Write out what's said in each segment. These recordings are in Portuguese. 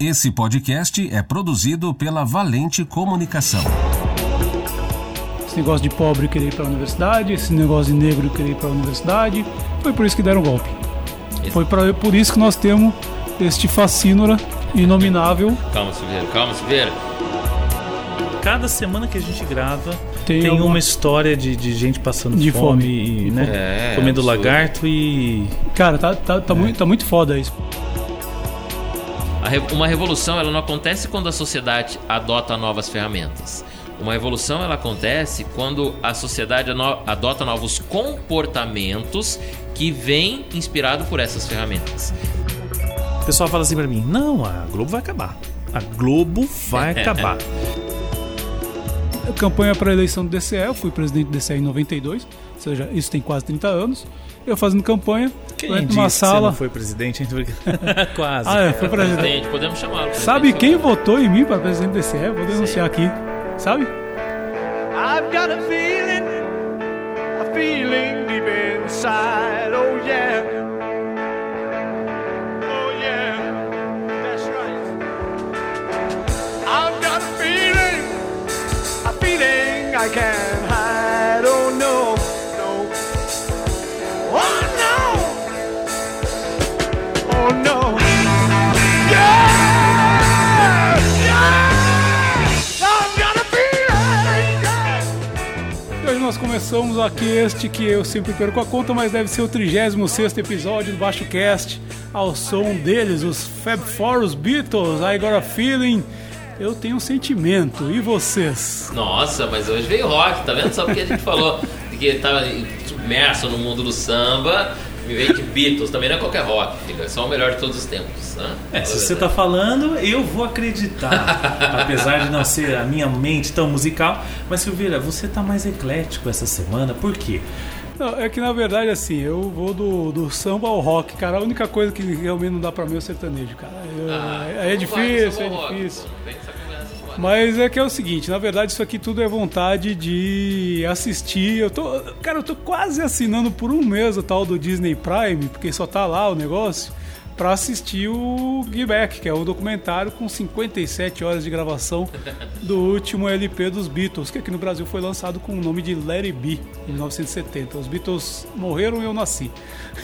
Esse podcast é produzido pela Valente Comunicação. Esse negócio de pobre querer ir para a universidade, esse negócio de negro querer ir para a universidade, foi por isso que deram o golpe. Foi pra, por isso que nós temos este facínora inominável. Calma, Silveira, calma, Silveira. Cada semana que a gente grava Tem tem, alguma- uma história de, de gente passando De fome, fome. e, né? É, comendo absurdo. lagarto e Cara, tá, tá, tá, muito, tá muito foda isso. A Uma revolução ela não acontece quando a sociedade adota novas ferramentas. Uma revolução ela acontece quando a sociedade adota novos comportamentos que vêm inspirado por essas ferramentas. o pessoal fala assim pra mim: não, a Globo vai acabar. A Globo vai acabar. campanha para a eleição do DCE, eu fui presidente do DCE em 92, ou seja, isso tem quase 30 anos. Eu fazendo campanha, Quem eu entro disse numa que você sala. não foi presidente? Quase. Ah, é, foi presidente. Presidente, podemos chamá-lo. Sabe quem votou em mim para presidente do DCE? Vou denunciar aqui. Sabe? I've got a feeling, a feeling deep inside. Oh yeah, oh yeah, that's right. I've got a feeling, a feeling I can't nós começamos aqui este que eu sempre perco a conta, mas deve ser o 36 episódio do Baixo Cast, ao som deles, os Fab Four, os Beatles, I Got a Feeling. Eu tenho um sentimento, e vocês? Nossa, mas hoje veio rock, tá vendo? Só porque a gente falou que estava submerso no mundo do samba, me veio de Beatles, também não é qualquer rock, filho, é só o melhor de todos os tempos. Né? É, se você tá falando, eu vou acreditar. Apesar de não ser a minha mente tão musical. Mas Silveira, você tá mais eclético essa semana, por quê? Não, é que na verdade, assim, eu vou do, do samba ao rock, cara. A única coisa que realmente não dá pra mim é o sertanejo, cara. Eu- Ah, é, é não vai, difícil, é ou rock, difícil. Mas é que é o seguinte, na verdade isso aqui tudo é vontade de assistir. Eu tô, cara, eu tô quase assinando por um mês o tal do Disney Prime, porque só tá lá o negócio, pra assistir o Give Back, que é o documentário com 57 horas de gravação do último LP dos Beatles, que aqui no Brasil foi lançado com o nome de Let It Be, em 1970. Os Beatles morreram e eu nasci.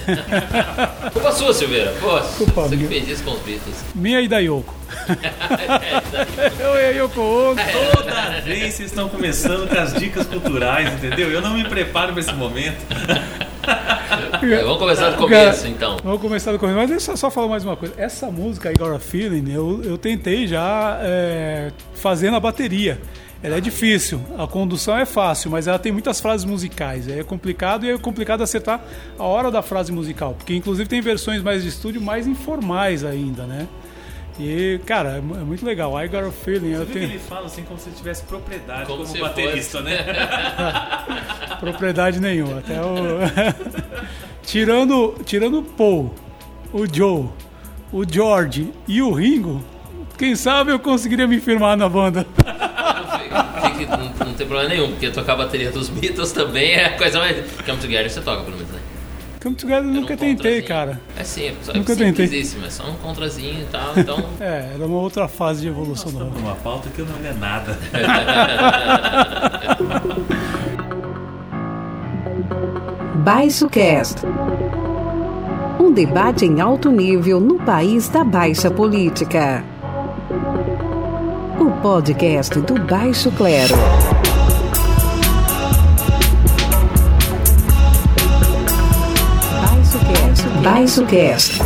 Culpa sua, Silveira. Pô, Culpa você que minha. fez isso com os Beatles. Minha e da Yoko. eu e a Yoko Ono. Toda vez vocês estão começando com as dicas culturais, entendeu? Eu não me preparo pra esse momento. É, vamos começar do começo, então. Vamos começar do começo. Mas deixa eu só falar mais uma coisa. Essa música, I Got a Feeling, eu, eu tentei já é, fazer na bateria. Ela é difícil, a condução é fácil, mas ela tem muitas frases musicais. É complicado e é complicado acertar a hora da frase musical, porque inclusive tem versões mais de estúdio mais informais ainda, né? E, cara, é é muito legal. I Got a Feeling, eu Você que tenho ele fala assim como se tivesse propriedade Como como, baterista, fosse. né? propriedade nenhuma. Até o... tirando, tirando o Paul, o Joe, o George e o Ringo, quem sabe eu conseguiria me firmar na banda. Que- que não, não tem problema nenhum, porque tocar a bateria dos Beatles também é a coisa mais. Come Together você toca, pelo menos, né? Come Together eu Era um nunca tentei, cara. É simples, Nunca é tentei. simplesíssimo, é só um contrazinho e tal, então. É, era uma outra fase de evolução do rock. Uma pauta que eu não é nada. Baixo Cast. Um debate em alto nível no país da baixa política. O podcast do Baixo Clero. Cast. Baixo Cast.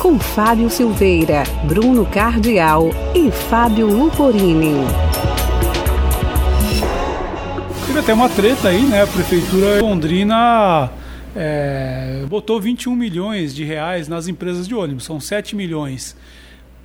Com Fábio Silveira, Bruno Cardial e Fábio Luporini. Teve até uma treta aí, né? A prefeitura londrina é, botou 21 milhões de reais nas empresas de ônibus. São 7 milhões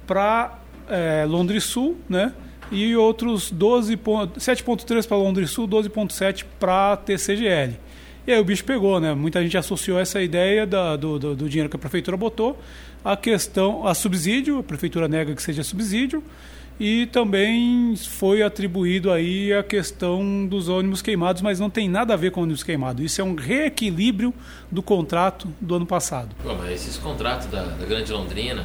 para é, Londres Sul, né? E outros 12 ponto- 7,3 para Londres Sul, 12,7 para TCGL. E aí o bicho pegou, né? Muita gente associou essa ideia da- do, do- do dinheiro que a prefeitura botou à questão, a subsídio, a prefeitura nega que seja subsídio, e também foi atribuído aí a questão dos ônibus queimados, mas não tem nada a ver com ônibus queimado. Isso é um reequilíbrio do contrato do ano passado. Pô, mas esses contratos da, da Grande Londrina,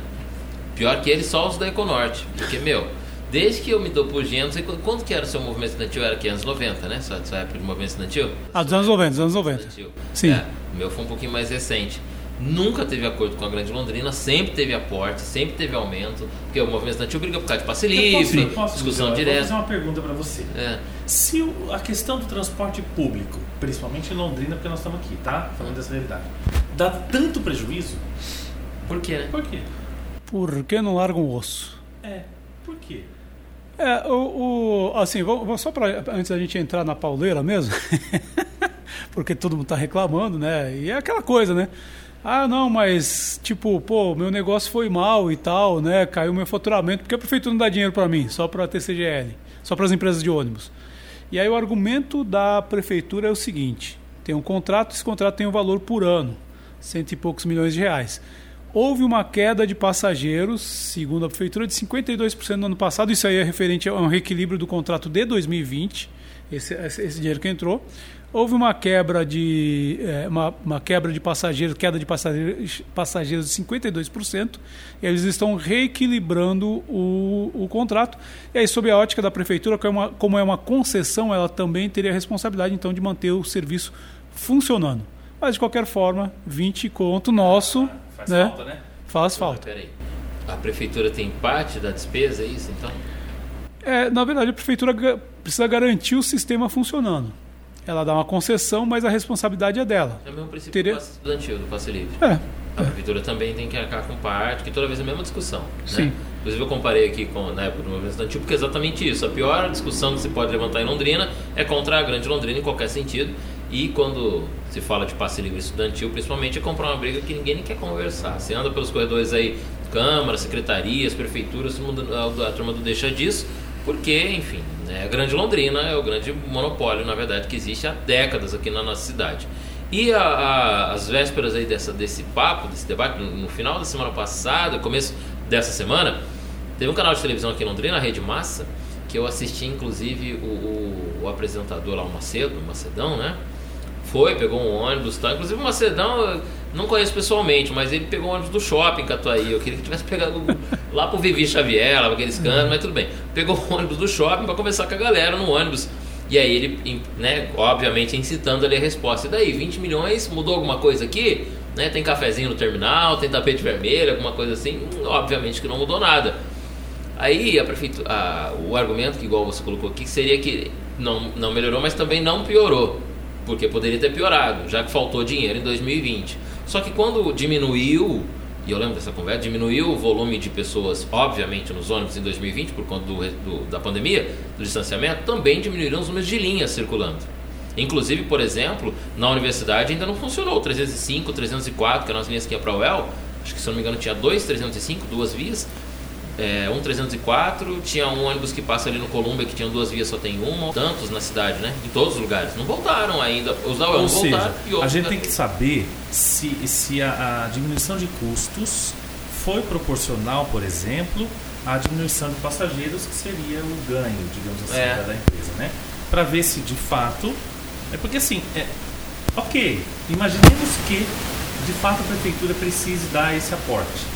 Pior que ele, só os da Econorte. Porque, meu, desde que eu me dou por gente, não sei quando, quando que era o seu movimento estudantil? Era que anos 90, né? Sua, sua época de movimento estudantil? Ah, dos anos 90, dos anos 90. Estudantil. Sim. É, o meu foi um pouquinho mais recente. Nunca teve acordo com a Grande Londrina, sempre teve aporte, sempre teve aumento, porque o movimento estudantil briga por causa de passe Eu posso- livre, eu posso, discussão Miguel, Eu direta. vou fazer uma pergunta para você. É. Se o- a questão do transporte público, principalmente em Londrina, porque nós estamos aqui, tá? Falando dessa realidade, dá tanto prejuízo, Por quê, né? por quê? Por que não larga um osso? É, por quê? É, o, o- assim, vamos, vamos só para antes da gente entrar na pauleira mesmo, porque todo mundo está reclamando, né? E é aquela coisa, né? Ah, não, mas tipo, pô, meu negócio foi mal e tal, né? Caiu meu faturamento, porque a prefeitura não dá dinheiro para mim, só para a TCGL, só para as empresas de ônibus. E aí o argumento da prefeitura é o seguinte: tem um contrato, esse contrato tem um valor por ano, cento e poucos milhões de reais. Houve uma queda de passageiros, segundo a prefeitura, de 52% no ano passado. Isso aí é referente a um reequilíbrio do contrato de 2020, esse, esse dinheiro que entrou. Houve uma quebra de eh, uma, uma quebra de passageiros, queda de passageiros, passageiros de 52%. E eles estão reequilibrando o, o contrato. E aí, sob a ótica da prefeitura, como é, uma, como é uma concessão, ela também teria a responsabilidade então de manter o serviço funcionando. Mas de qualquer forma, 20 conto nosso, Faz né? falta, né? Faz falta. Peraí. A prefeitura tem parte da despesa, é isso então? É, na verdade, a prefeitura precisa garantir o sistema funcionando. Ela dá uma concessão, mas a responsabilidade é dela. É o mesmo princípio Teria- do passe estudantil, do passe livre. É, A prefeitura também tem que arcar com parte, que toda vez é a mesma discussão. Né? Sim. Inclusive eu comparei aqui com na época do movimento estudantil, porque é exatamente isso. A pior discussão que se pode levantar em Londrina é contra a grande Londrina em qualquer sentido. E quando se fala de passe livre estudantil, principalmente, é comprar uma briga que ninguém nem quer conversar. Você anda pelos corredores aí, câmaras, secretarias, prefeituras, a, turma não deixa disso, porque, enfim, né, a grande Londrina é o grande monopólio, na verdade, que existe há décadas aqui na nossa cidade. E a- a- as vésperas aí dessa, desse papo, desse debate, no, no final da semana passada, começo dessa semana, teve um canal de televisão aqui em Londrina, a Rede Massa, que eu assisti inclusive o, o- o apresentador lá, o Macedo, o Macedão, né? Foi, pegou um ônibus, tá? Inclusive o Macedão, não conheço pessoalmente, mas ele pegou um ônibus do shopping Catuaí. Eu queria que tivesse pegado lá pro Vivi Xavier, lá pra aqueles cantos, mas tudo bem. Pegou o ônibus do shopping pra conversar com a galera no ônibus. E aí ele, né, obviamente incitando ali a resposta. E daí, 20 milhões, mudou alguma coisa aqui? Né, tem cafezinho no terminal, tem tapete vermelho, alguma coisa assim? Hum, Obviamente que não mudou nada. Aí a prefeitura, a- o argumento que igual você colocou aqui seria que não, não melhorou, mas também não piorou, porque poderia ter piorado, já que faltou dinheiro em 2020. Só que quando diminuiu, e eu lembro dessa conversa, diminuiu o volume de pessoas, obviamente, nos ônibus em 2020 por conta do, do- da pandemia, do distanciamento, também diminuíram os números de linhas circulando. Inclusive, por exemplo, na universidade ainda não funcionou o 305, 304, que eram as linhas que ia para o UEL. Acho que, se eu não me engano, tinha dois 305, duas vias. É, um 304, tinha um ônibus que passa ali no Colômbia que tinha duas vias, só tem uma. Tantos na cidade, né? Em todos os lugares. Não voltaram ainda. Os da Ou seja, voltaram. e a outros gente da- tem que saber se, se a, a diminuição de custos foi proporcional, por exemplo, à diminuição de passageiros, que seria o ganho, digamos assim, É. da, da empresa, né? Para ver se de fato. É porque assim, é, ok, imaginemos que de fato a prefeitura precise dar esse aporte.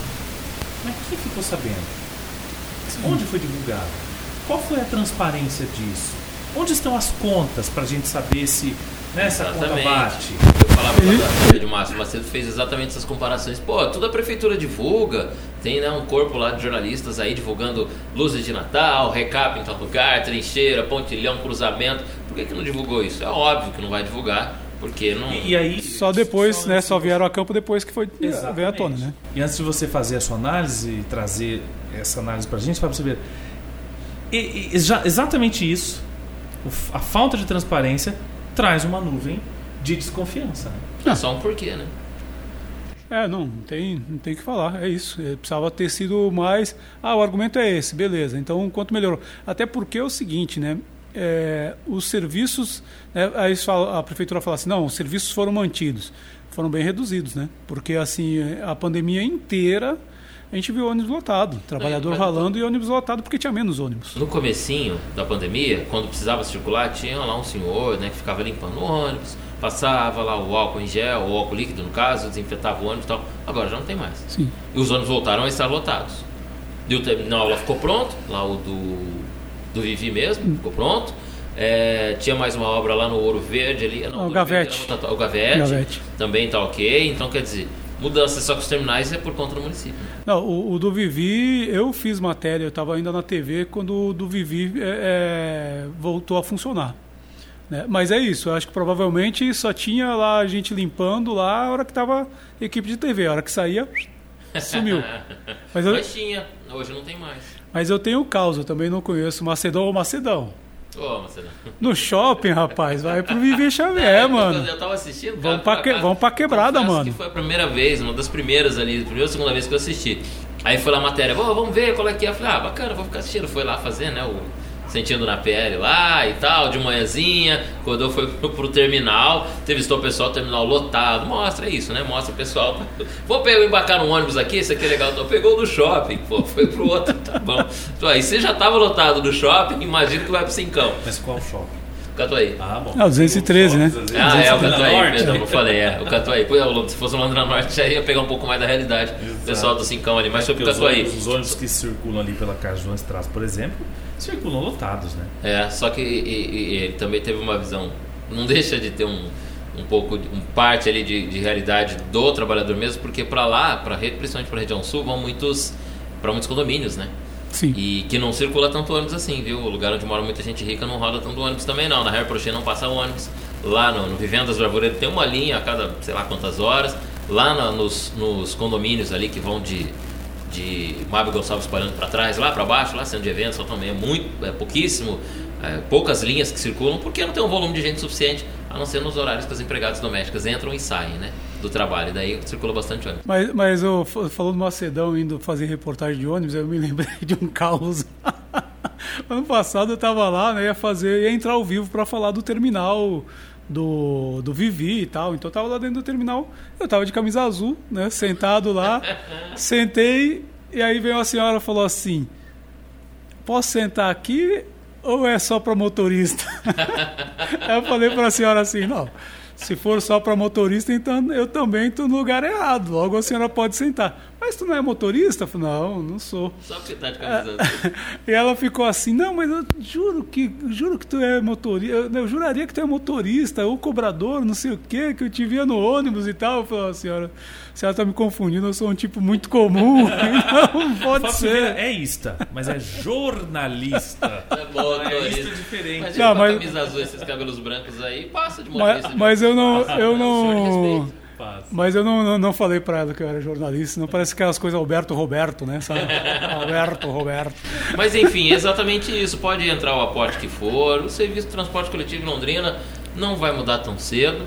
Mas quem ficou sabendo? Onde foi divulgado? Qual foi a transparência disso? Onde estão as contas para a gente saber se nessa conta Exatamente. bate? Eu falava com a Rede Márcio Macedo fez exatamente essas comparações. Pô, toda a prefeitura divulga, tem né, um corpo lá de jornalistas aí divulgando luzes de Natal, recap em tal lugar, trincheira, pontilhão, cruzamento. Por que, que não divulgou isso? É óbvio que não vai divulgar, porque não. E, e aí Só depois, né? Só vieram a campo depois que foi Exatamente. veio à tona, né? E antes de você fazer a sua análise e trazer essa análise para a gente, para você ver. E- e já- exatamente isso, a falta de transparência traz uma nuvem de desconfiança. né? É só um porquê, né? É, não, não tem, não tem o que falar, é isso. É, precisava ter sido mais. Ah, o argumento é esse, beleza. Então, quanto melhorou. Até porque é o seguinte, né? É, os serviços. né, aí a prefeitura fala assim: não, os serviços foram mantidos. Foram bem reduzidos, né? Porque, assim, a pandemia inteira a gente viu ônibus lotado, trabalhador mas- ralando e ônibus lotado porque tinha menos ônibus. No comecinho da pandemia, quando precisava circular, tinha lá um senhor né, que ficava limpando o ônibus, passava lá o álcool em gel, o álcool líquido no caso, desinfetava o ônibus e tal. Agora já não tem mais. Sim. E os ônibus voltaram a estar lotados. E o terminal lá ficou pronto, lá o do, do Vivi mesmo, ficou pronto. É, tinha mais uma obra lá no Ouro Verde ali. não, o Gavete. Verde, não, o Gavete, Gavete. também tá ok. Então quer dizer, mudança só com os terminais é por conta do município. Não, o, o do Vivi, eu fiz matéria, eu estava ainda na TV quando o do Vivi é, é, voltou a funcionar. né? Mas é isso, eu acho que provavelmente só tinha lá a gente limpando lá a hora que estava equipe de TV, a hora que saía, sumiu. Mas eu, Mas tinha, hoje não tem mais. Mas eu tenho causa, também não conheço Macedão ou Macedão. Ô, Marcelo. No shopping, rapaz, vai pro Vivi Xavier, eu, mano. Eu tava assistindo. Vamos pra que- vamos pra quebrada, mano. Que foi a primeira vez, uma das primeiras ali, primeira ou segunda vez que eu assisti. Aí foi lá a matéria, "Vô, vamos ver qual é que é. Eu falei, ah, bacana, vou ficar assistindo. Foi lá fazer, né, o sentindo na pele lá e tal, de manhãzinha. Quando eu fui pro, pro terminal, entrevistou o pessoal, terminal lotado. Mostra isso, né? Mostra o pessoal. Vou pegar, embarcar no ônibus aqui, isso aqui é legal. Então, pegou do shopping, pô, foi pro outro, tá bom. Então, aí você já tava lotado do shopping, imagina que vai pro Cincão. Mas qual shopping? Catuaí. Ah, bom. Ah, o 213, né? Ah, é, o Catuaí, perdão, eu falei, é, o Catuaí. Pois é, se fosse o Londrina Norte, já ia pegar um pouco mais da realidade. O pessoal do Cincão ali, mas foi pro Porque os Catuaí. ônibus, os ônibus que circulam ali pela Casa João Estradas, por exemplo, circulam lotados, né? É, só que e- e- e ele também teve uma visão, não deixa de ter um, um pouco, de- um parte ali de, de realidade do trabalhador mesmo, porque pra lá, pra, re- principalmente pra região sul, vão muitos, pra muitos condomínios, né? Sim. E que não circula tanto ônibus assim, viu? O lugar onde mora muita gente rica não roda tanto ônibus também não. Na Harry Prochet não passa ônibus. Lá no, no Vivendas do Arvoredo tem uma linha a cada sei lá quantas horas. Lá na- nos, nos condomínios ali que vão de, de Mábio Gonçalves parando para trás, lá para baixo, lá centro de eventos, lá também é muito, é pouquíssimo, é, poucas linhas que circulam, porque não tem um volume de gente suficiente, a não ser nos horários que as empregadas domésticas entram e saem, né? Do trabalho. Daí circula bastante ônibus. Mas, mas eu, fa- falando do Macedão indo fazer reportagem de ônibus, eu me lembrei de um caos. ano passado eu tava lá, né, ia fazer, ia entrar ao vivo para falar do terminal do, do Vivi e tal. Então eu tava lá dentro do terminal, eu tava de camisa azul, né, sentado lá, sentei e aí veio uma senhora e falou assim: "Posso sentar aqui ou é só para motorista?" Eu falei para a senhora assim: "Não, se for só para motorista, então eu também estou no lugar errado. Logo a senhora pode sentar. Mas tu não é motorista? Eu falei, não, não sou. Só porque tá de camisa azul. E ela ficou assim, não, mas eu juro que juro que tu é motorista. Eu, eu juraria que tu é motorista, ou cobrador, não sei o quê, que eu te via no ônibus e tal. Eu falei, "Ah, senhora, a senhora tá me confundindo, eu sou um tipo muito comum. não pode ser. é ista, mas é jornalista. É motorista. É isso diferente. Mas Não, com a mas- camisa azul esses cabelos brancos aí, passa de Mas, motorista. mas eu não, eu não, mas eu não, não, não falei pra ela que eu era jornalista. Não parece aquelas coisas Alberto Roberto, né? Sabe? Alberto Roberto. Mas enfim, é exatamente isso. Pode entrar o aporte que for. O serviço de transporte coletivo em Londrina não vai mudar tão cedo.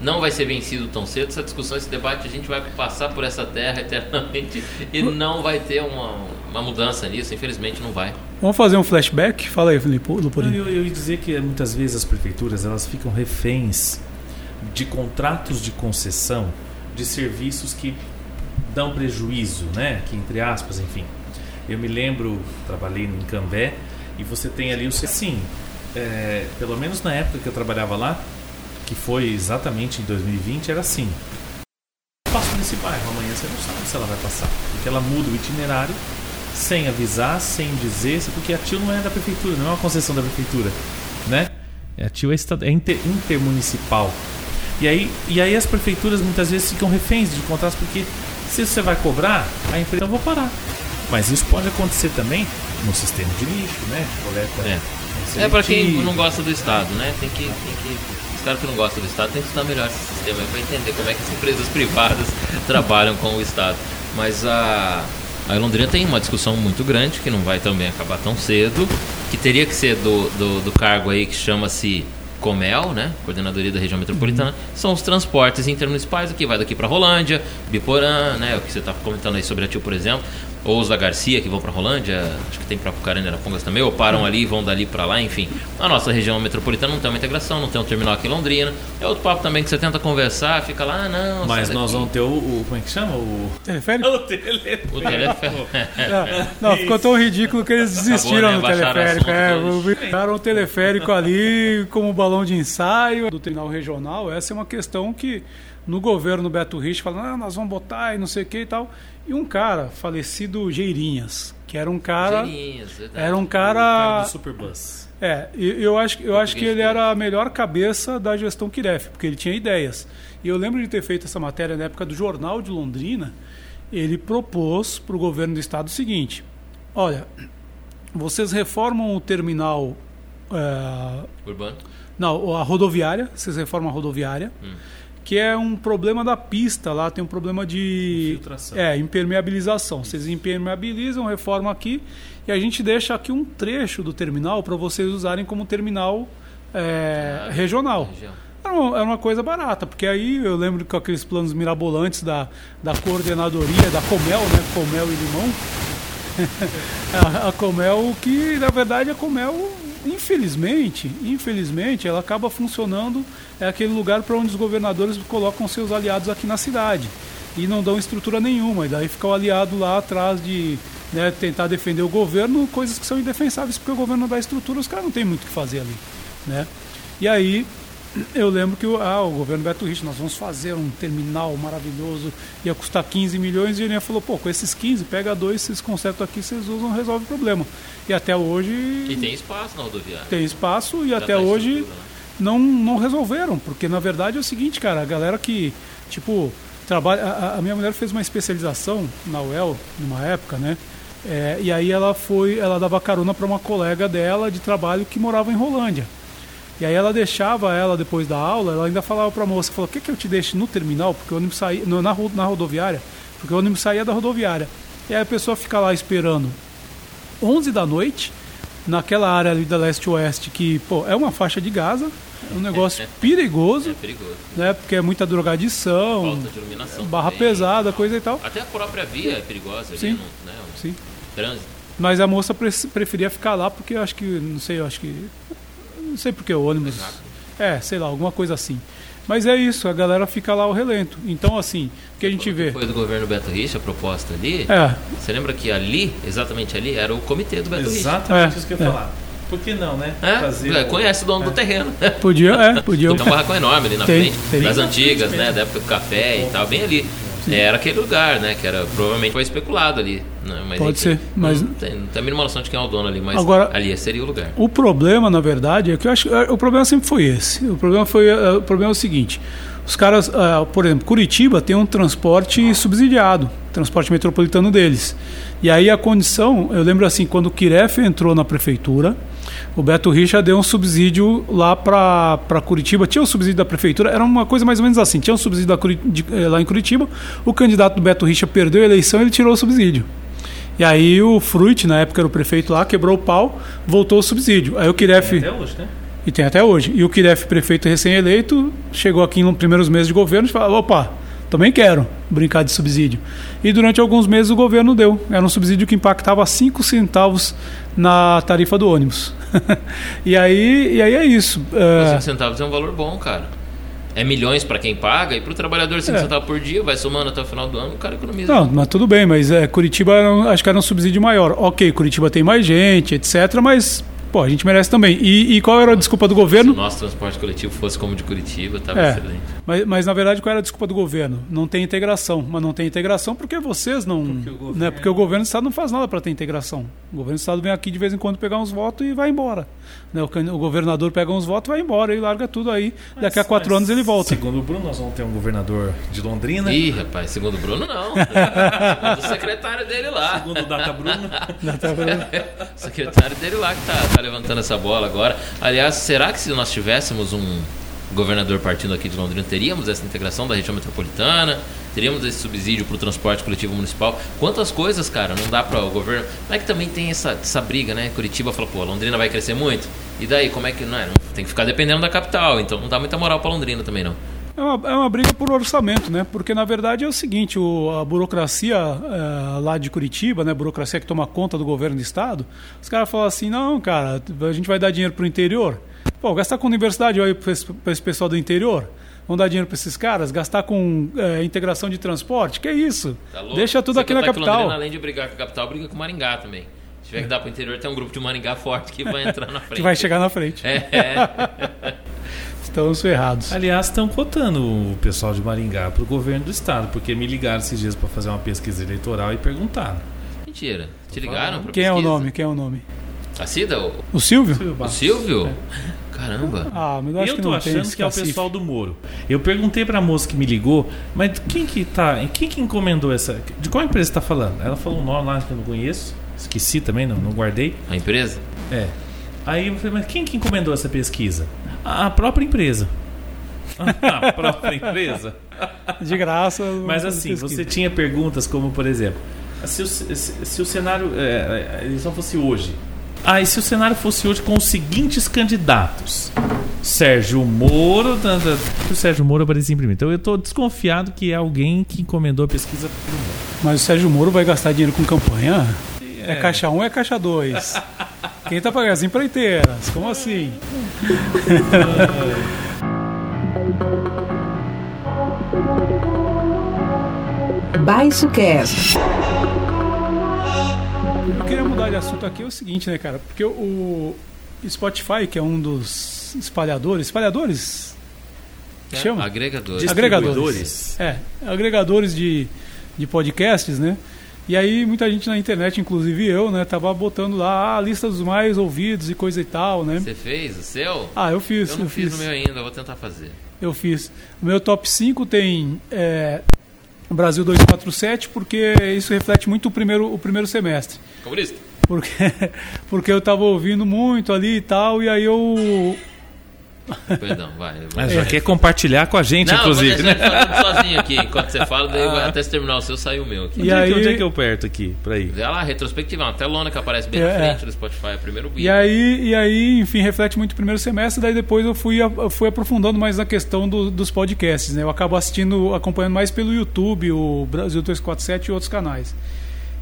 Não vai ser vencido tão cedo. Essa discussão, esse debate, a gente vai passar por essa terra eternamente e não vai ter uma, uma mudança nisso. Infelizmente, não vai. Vamos fazer um flashback? Fala aí, Luporini. eu, eu ia dizer que muitas vezes as prefeituras elas ficam reféns de contratos de concessão de serviços que dão prejuízo, né? Que entre aspas, enfim. Eu me lembro, trabalhei em Cambé e você tem ali o sim, é, pelo menos na época que eu trabalhava lá, que foi exatamente em 2020, era assim. Passa nesse bairro, amanhã você não sabe se ela vai passar, porque ela muda o itinerário sem avisar, sem dizer, porque a TIO não é da prefeitura, não é uma concessão da prefeitura, né? A TIO é, é inter- intermunicipal. E aí, e aí as prefeituras muitas vezes ficam reféns de contratos, porque se você vai cobrar, a empresa eu vou parar. Mas isso pode acontecer também no sistema de lixo, né? Coleta É. É pra quem não gosta do Estado, né? Tem que, tem que. Os caras que não gostam do Estado tem que estudar melhor esse sistema pra entender como é que as empresas privadas trabalham com o Estado. Mas a. A Londrina tem uma discussão muito grande que não vai também acabar tão cedo, que teria que ser do, do, do cargo aí que chama-se Comel, né? Coordenadoria da região metropolitana, são os transportes intermunicipais, que vai daqui para Rolândia, Biporã, né? O que você está comentando aí sobre a Tio, por exemplo, ou os da Garcia que vão para Rolândia, acho que tem para Pucarana e Arapongas também, ou param ali e vão dali para lá, enfim. A nossa região metropolitana não tem uma integração, não tem um terminal aqui em Londrina. É outro papo também que você tenta conversar, fica lá, ah, não. Mas nós daqui. vamos ter o, o- Como é que chama? O. Teleférico? O telefone. O telefone. É, Não, ficou tão ridículo que eles desistiram né? do teleférico. É, o teleférico ali como balão de ensaio do terminal regional. Essa é uma questão que no governo Beto Rich falando, ah, nós vamos botar e não sei o que e tal. E um cara, falecido Geirinhas, que era um cara. Geirinhas, verdade. Era um O cara cara. do Superbus. É, e eu acho, eu acho que ele era a melhor cabeça da gestão Kiref, porque ele tinha ideias. E eu lembro de ter feito essa matéria na época do Jornal de Londrina. Ele propôs para o governo do estado o seguinte: olha, vocês reformam o terminal. é, Urbano? não, a rodoviária, vocês reformam a rodoviária, Hum. Que é um problema da pista lá, tem um problema de Infiltração. é, impermeabilização. Vocês impermeabilizam, reformam aqui e a gente deixa aqui um trecho do terminal para vocês usarem como terminal é, Ah, regional. Era uma, era uma coisa barata, porque aí eu lembro com aqueles planos mirabolantes da, da coordenadoria, da Comel, né? Comel e Limão. a, a Comel, que na verdade a Comel, infelizmente, infelizmente, ela acaba funcionando, é aquele lugar para onde os governadores colocam seus aliados aqui na cidade. E não dão estrutura nenhuma, e daí fica o aliado lá atrás de né, tentar defender o governo, coisas que são indefensáveis, porque o governo não dá estrutura, os caras não têm muito o que fazer ali. Né? E aí eu lembro que o, ah, o governo Beto Rich, nós vamos fazer um terminal maravilhoso, ia custar 15 milhões, e ele falou, pô, com esses 15, pega dois, vocês consertam aqui, vocês usam, resolve o problema. E até hoje E tem espaço na rodoviária. tem espaço e Já até tá hoje né? não, não resolveram, porque na verdade é o seguinte, cara, a galera que, tipo, trabalha. A, a minha mulher fez uma especialização na UEL, numa época, né? É, e aí ela foi, ela dava carona para uma colega dela de trabalho que morava em Rolândia. E aí ela deixava ela depois da aula, ela ainda falava para a moça, falou, quer que eu te deixe no terminal, porque o ônibus saía, no- na, na rodoviária, porque o ônibus saía da rodoviária. E aí a pessoa fica lá esperando 11 da noite, naquela área ali da leste-oeste, que pô, é uma faixa de Gaza, é um negócio perigoso, É perigoso. né? Porque é muita drogadição, Falta de iluminação. barra também. pesada, coisa e tal. Até a própria via é perigosa ali, Sim. não- né? O Sim. trânsito. Mas a moça pre- preferia ficar lá porque eu acho que, não sei, eu acho que. Não sei porque o ônibus. É, sei lá, alguma coisa assim. Mas é isso, a galera fica lá ao relento. Então, assim, o que a gente vê. Foi do governo Beto Richa a proposta ali. É, Você lembra que ali, exatamente ali, era o comitê do Beto Richa. Exatamente É, isso que eu ia é. falar. Por que não, né? É, Fazer é, o- conhece o dono do terreno. podia, é, podia. Tem um barracão enorme ali na Tem, frente, tem. das antigas, frente né? Da época do café e tal, bem ali. Era aquele lugar, né? Que era provavelmente foi especulado ali. Né? Mas, Pode ser, mas- Não tem, não tem a mínima noção de quem é o dono ali, mas Agora- ali seria o lugar. O problema, na verdade, é que eu acho é, o problema sempre foi esse. O problema foi é, o problema é o seguinte: os caras, por exemplo, Curitiba tem um transporte subsidiado, transporte metropolitano deles. E aí a condição, eu lembro assim, quando o Kiref entrou na prefeitura, o Beto Richa deu um subsídio lá para Curitiba. Tinha um subsídio da prefeitura, era uma coisa mais ou menos assim: tinha um subsídio da de- eh, lá em Curitiba, o candidato do Beto Richa perdeu a eleição ele tirou o subsídio. E aí o Fruit, na época era o prefeito lá, quebrou o pau, voltou o subsídio. Aí o Kiref. Até hoje, né? E tem até hoje. E o Kiref, prefeito recém-eleito, chegou aqui nos primeiros meses de governo e falou: opa, também quero brincar de subsídio. E durante alguns meses o governo deu. Era um subsídio que impactava 5 centavos na tarifa do ônibus. e, aí, e aí é isso. É, 5 centavos é um valor bom, cara. É milhões para quem paga e para o trabalhador 5 É. centavos por dia, vai somando até o final do ano, o cara economiza. Não, mas tudo bem, mas é, Curitiba um- acho que era um subsídio maior. Ok, Curitiba tem mais gente, etc., mas pô, a gente merece também. E, e qual era a desculpa do Se o governo? nosso transporte coletivo fosse como o de Curitiba, tava É. excelente. Mas, mas na verdade qual era a desculpa do governo? Não tem integração. Mas não tem integração porque vocês não. Porque o governo- né, porque o governo do estado não faz nada para ter integração. O governo do estado vem aqui de vez em quando pegar uns votos e vai embora. Né, o, o governador pega uns votos e vai embora e larga tudo aí. Daqui a Mas- quatro mas, anos ele volta. Segundo o Bruno, nós vamos ter um governador de Londrina. Ih, rapaz, segundo o Bruno, não. segundo o secretário dele lá. Segundo o Data Bruno. O secretário dele lá que tá, tá levantando essa bola agora. Aliás, será que se nós tivéssemos um governador partindo aqui de Londrina, teríamos essa integração da região metropolitana? Teríamos esse subsídio para o transporte coletivo municipal? Quantas coisas, cara, não dá para o governo. Mas é que também tem essa, essa briga, né? Curitiba fala, pô, Londrina vai crescer muito. E daí, como é que. Não, é? Não, tem que ficar dependendo da capital, então não dá muita moral para Londrina também, não. É uma, é uma briga por orçamento, né? Porque na verdade é o seguinte, o, a burocracia eh, lá de Curitiba, né? A burocracia que toma conta do governo do estado, os caras falam assim, não, cara, a gente vai dar dinheiro pro interior. Pô, gastar com universidade aí para esse, pra esse pessoal do interior. Vamos dar dinheiro para esses caras, gastar com eh, integração de transporte? Que isso? Tá? Deixa tudo Você aqui na capital. Londrina, além de brigar com a capital, briga com Maringá também. Se tiver que dar pro interior, tem um grupo de Maringá forte que vai entrar na frente. Que vai chegar na frente. É, é. Estamos ferrados. Aliás, estão cotando o pessoal de Maringá para o governo do estado, porque me ligaram esses dias para fazer uma pesquisa eleitoral e perguntaram. Mentira. Te ligaram pra Quem é o pesquisa? nome? Quem é o nome? A Cida? O, O Silvio? o Silvio? Caramba. Ah, mas eu acho eu que tô achando que é o pessoal do Moro. Eu perguntei pra moça que me ligou, mas quem que tá. Quem que encomendou essa. De qual empresa você tá falando? Ela falou um nome lá que eu não conheço. Esqueci também, não, não guardei. A empresa? É. Aí eu falei, mas quem que encomendou essa pesquisa? A própria empresa. a própria empresa? De graça. Mas assim, você tinha perguntas como, por exemplo, se o, se, se o cenário. É, a eleição fosse hoje. Ah, e se o cenário fosse hoje com os seguintes candidatos? Sérgio Moro. Da, da, o Sérgio Moro aparecia em primeiro. Então eu tô desconfiado que é alguém que encomendou a pesquisa. Mas o Sérgio Moro vai gastar dinheiro com campanha? É, caixa 1 um, é caixa 2. Quem tá pagando as empreiteiras? Como assim? Baixo Cast. Eu queria mudar de assunto aqui é o seguinte, né, cara? Porque o Spotify, que é um dos espalhadores, espalhadores? É, Chama? Agregadores. Agregadores. É, agregadores de, de podcasts, né? E aí muita gente na internet, inclusive eu, né, tava botando lá ah, a lista dos mais ouvidos e coisa e tal, né? Você fez o seu? Ah, eu fiz, eu eu, não fiz fiz. o meu ainda, eu vou tentar fazer. Eu fiz. O meu top 5 tem é, Brasil 247, porque isso reflete muito o primeiro, o primeiro semestre. Comunista. Porque, porque eu tava ouvindo muito ali e tal, e aí eu. Perdão, vai. Mas já quer compartilhar com a gente, Não, inclusive, vou né? sozinho aqui. Enquanto você fala, daí vai- até se terminar o seu, saiu o meu aqui. E Onde, é que, aí- onde é que eu perto aqui? Pra ir? Vê lá, retrospectiva, uma telona que aparece bem É, na é. frente do Spotify, é o primeiro vídeo. E aí, e aí, enfim, reflete muito o primeiro semestre, daí depois eu fui, eu fui aprofundando mais na questão do- dos podcasts, né? Eu acabo assistindo, acompanhando mais pelo YouTube, o Brasil 247 e outros canais.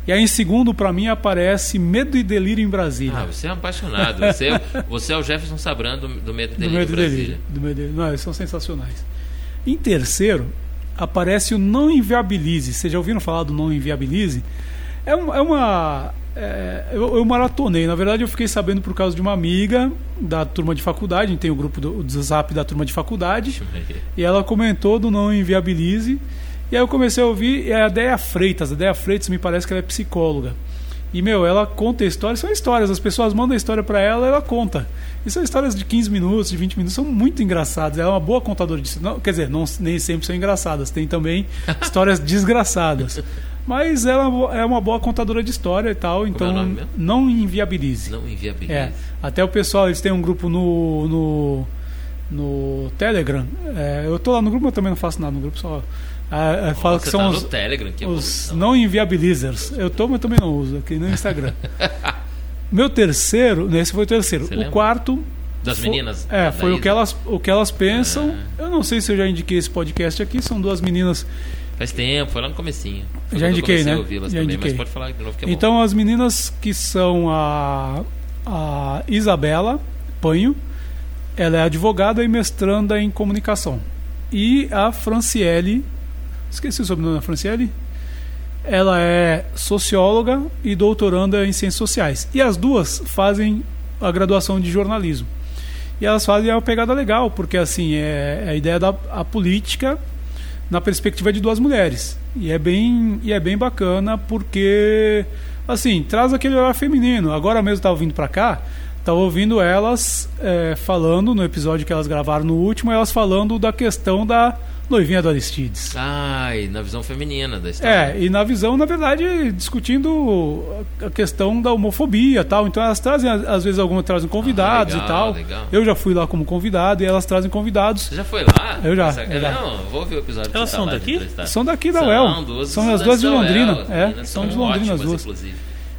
E aí, em segundo, pra mim, aparece Medo e Delírio em Brasília. Ah, você é um apaixonado. Você, é- você é o Jefferson Sabran do, do Medo e do Delírio Medo de e Brasília. Delírio. Do Medo e Delírio. Não, eles são sensacionais. Em terceiro, aparece o Não Inviabilize. Vocês já ouviram falar do Não Inviabilize? É, um- é uma. é, eu, eu maratonei. Na verdade, eu fiquei sabendo por causa de uma amiga da turma de faculdade. A gente tem o grupo do, do Zap da turma de faculdade. E ela comentou do Não Inviabilize. E aí eu comecei a ouvir. E a Deia Freitas. A Deia Freitas me parece que ela é psicóloga. E, meu, ela conta histórias, são histórias, as pessoas mandam a história pra ela, ela conta. E são histórias de 15 minutos, de 20 minutos, são muito engraçadas. Ela é uma boa contadora de não, Quer dizer, não, nem sempre são engraçadas, tem também histórias desgraçadas. Mas ela é uma boa contadora de história e tal, é então mesmo? não inviabilize. Não inviabiliza. É, até o pessoal, eles têm um grupo no, no, no Telegram. É, eu tô lá no grupo, mas também não faço nada no grupo, só. Ah, é, falo Você que são tá os, Telegram, que os evolução. não inviabilizers. Eu tô, mas também não uso, aqui no Instagram. Meu terceiro, nesse foi o terceiro. Você o lembra? quarto. Das foi- meninas? É, Da foi o que, elas, o que elas pensam. Ah. Eu não sei se eu já indiquei esse podcast aqui, são duas meninas. Faz tempo, foi lá no comecinho. Foi Já eu indiquei, né? Já também, indiquei. é. Então, as meninas que são a, a Isabela Panho, ela é advogada e mestranda em comunicação. E a Franciele, esqueci o sobrenome da Franciele, ela é socióloga e doutoranda em ciências sociais. E as duas fazem a graduação de jornalismo. E elas fazem uma pegada legal, porque assim, é, é a ideia da a política na perspectiva de duas mulheres. E é bem, e é bem bacana porque assim, traz aquele olhar feminino. Agora mesmo estava vindo para cá, estava ouvindo elas é, falando no episódio que elas gravaram no último, elas falando da questão da noivinha do Aristides. Ai, na visão feminina da história. É, e na visão, na verdade, discutindo a questão da homofobia e tal. Então elas trazem, às vezes, algumas trazem convidados Ah, legal, e tal. legal. Eu já fui lá como convidado e elas trazem convidados. Você já foi lá? Eu já, eu já. Não, vou ouvir o episódio. que Elas são tá lá daqui? São daqui da São, UEL. duas São as da duas de Londrina. as É, meninas são de Londrina as duas. Inclusive.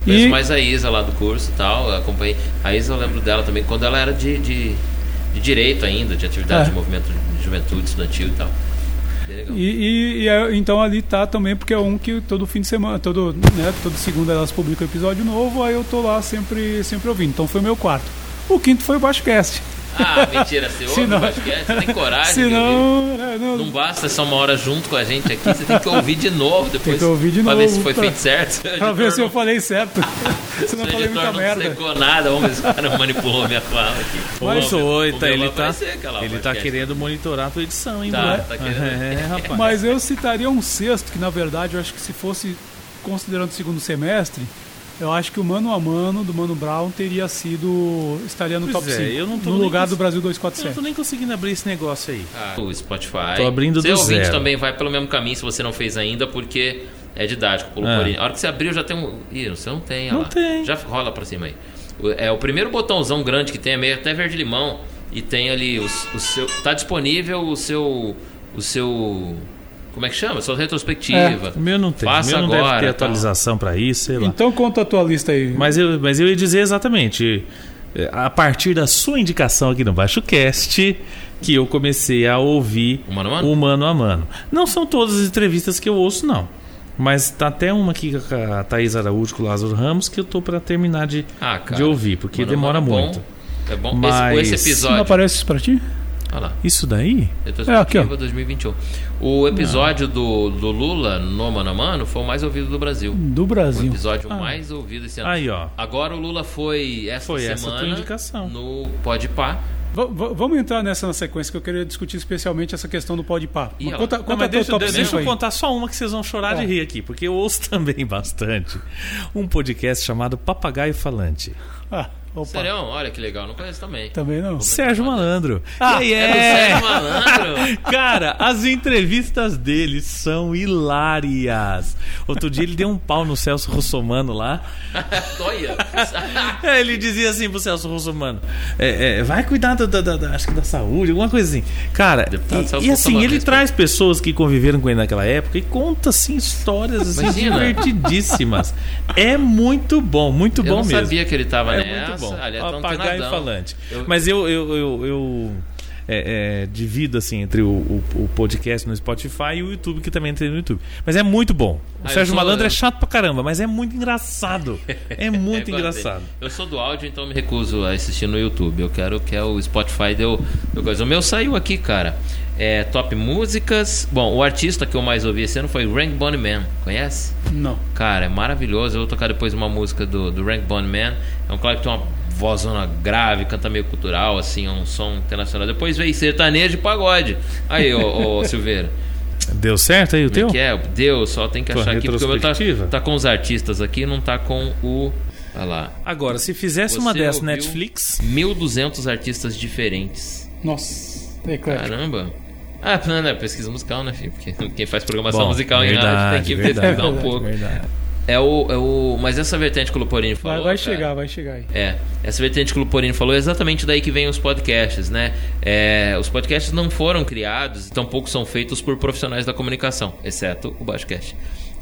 E- mais a Isa lá do curso e tal, eu acompanhei. A Isa eu lembro dela também, quando ela era de, de, de direito ainda, de atividade É. de movimento de juventude estudantil e tal. Legal. E, e- e é- então ali tá também, porque é um que todo fim de semana, todo, né, todo segunda elas publicam episódio novo, aí eu tô lá sempre, sempre ouvindo. Então foi o meu quarto. O quinto foi o BaixoCast. Ah, mentira, você ouve não- o podcast? Você tem coragem Se não, é, não, Não basta só uma hora junto com a gente aqui, você tem que ouvir de novo depois. Tem que ouvir de pra ver novo se foi pra- feito certo. pra ver se eu falei certo. Senão eu O falei editor muita não merda. secou nada, vamos ver se o cara manipulou minha fala aqui. Mas, O meu- oi, o tá, ele tá, ele tá querendo monitorar a tua edição, hein, Tá, tá querendo. É, rapaz. Mas eu citaria um sexto, que na verdade eu acho que se fosse considerando o segundo semestre, eu acho que o mano a mano do Mano Brown teria sido. estaria no Pois top é, 5. eu não tô no lugar cons- do Brasil Eu não 247. tô nem conseguindo abrir esse negócio aí. Ah, o Spotify. Tô abrindo Seu do ouvinte zero. também vai pelo mesmo caminho se você não fez ainda, porque é didático. Pelo Ah. Corinho. A hora que você abriu já tem um. Ih, você não tem. Não lá. tem. Já rola pra cima aí. O- É o primeiro botãozão grande que tem, é meio até verde limão. E tem ali o, o seu. Tá disponível o seu. O seu. Como é que chama? Sua retrospectiva. O meu não tem. Faça o meu não agora. deve ter atualização pra isso, sei lá. Então conta a tua lista aí. Mas eu, mas eu ia dizer exatamente, eh, a partir da sua indicação aqui no Baixo Cast, que eu comecei a ouvir O Mano a Mano? o mano a mano. Não são todas as entrevistas que eu ouço, não. Mas tá até uma aqui com a Thaís Araújo com o Lázaro Ramos que eu tô pra terminar de, Ah, cara. de ouvir, porque Mano demora Mano é bom. muito. É bom. Mas- Esse, esse Não episódio. aparece isso pra ti? Olha lá. Isso daí? Retrospectiva É, aqui, ó. 2021. O episódio do, do Lula no Mano a Mano foi o mais ouvido do Brasil. Do O Brasil. episódio mais ouvido esse ano. Aí, ó. Agora o Lula foi essa Foi essa semana tua indicação. no Pode Pá. V- vamos entrar nessa na sequência que eu queria discutir especialmente essa questão do pode pá. Ih, Mas ó. Conta, Não, conta teu deixa, top deixa 5 eu contar só uma que vocês vão chorar de É. rir aqui, porque eu ouço também bastante um podcast chamado Papagaio Falante. Ah, opa. Sério, olha que legal, não conheço também. Também não. Sérgio Malandro. Ah, e aí, É Sérgio Malandro. Cara, as entrevistas dele são hilárias. Outro dia ele deu um pau no Celso Russomano lá. É, Ele dizia assim pro Celso Russomano: é, é, vai cuidar da, da- da- da- acho que da saúde, alguma coisa assim. Cara, Deputado e, Celso e assim, ele respeito. traz pessoas que conviveram com ele naquela época e conta assim histórias assim, divertidíssimas. É muito bom, muito Eu bom não mesmo. sabia que ele tava É nessa. Bom. Ali é Papagaio falante. Eu- Mas eu, eu, eu, eu, é, é, divido assim entre o, o- o podcast no Spotify e o YouTube, que também tem no YouTube. Mas é muito bom. O Ah, eu Sérgio sou- Malandro é chato pra caramba, mas é muito engraçado. É muito É, engraçado. Eu sou do áudio, então me recuso a assistir no YouTube. Eu quero que é o Spotify deu, deu coisa. O meu saiu aqui, cara. É Top Músicas. Bom, o artista que eu mais ouvi esse ano foi Rank Bonnie Man. Conhece? Não. Cara, é maravilhoso. Eu vou tocar depois uma música do, do Rank Bonnie Man. É um cara que tem uma vozona grave, canta meio cultural, assim, é um som internacional. Depois veio sertanejo e pagode. Aí, ô, ô Silveira. Deu certo aí o é teu? que é? Deus, só tem que Tua achar aqui, porque o meu tá, tá com os artistas aqui, não tá com o. Olha lá. Agora, se fizesse Você uma dessa ouviu? Netflix, 1.200 artistas diferentes. Nossa. É eclético. Caramba. Ah, não, não, é pesquisa musical, né, filho? Porque quem faz programação Bom, musical em verdade, rádio tem que verdade, pesquisar um pouco. verdade. É o, é o. Mas essa vertente que o Luporini falou. Vai, vai cara, chegar, vai chegar aí. É, essa vertente que o Luporini falou é exatamente daí que vem os podcasts, né? É, os podcasts não foram criados e tampouco são feitos por profissionais da comunicação, exceto o Baixcast.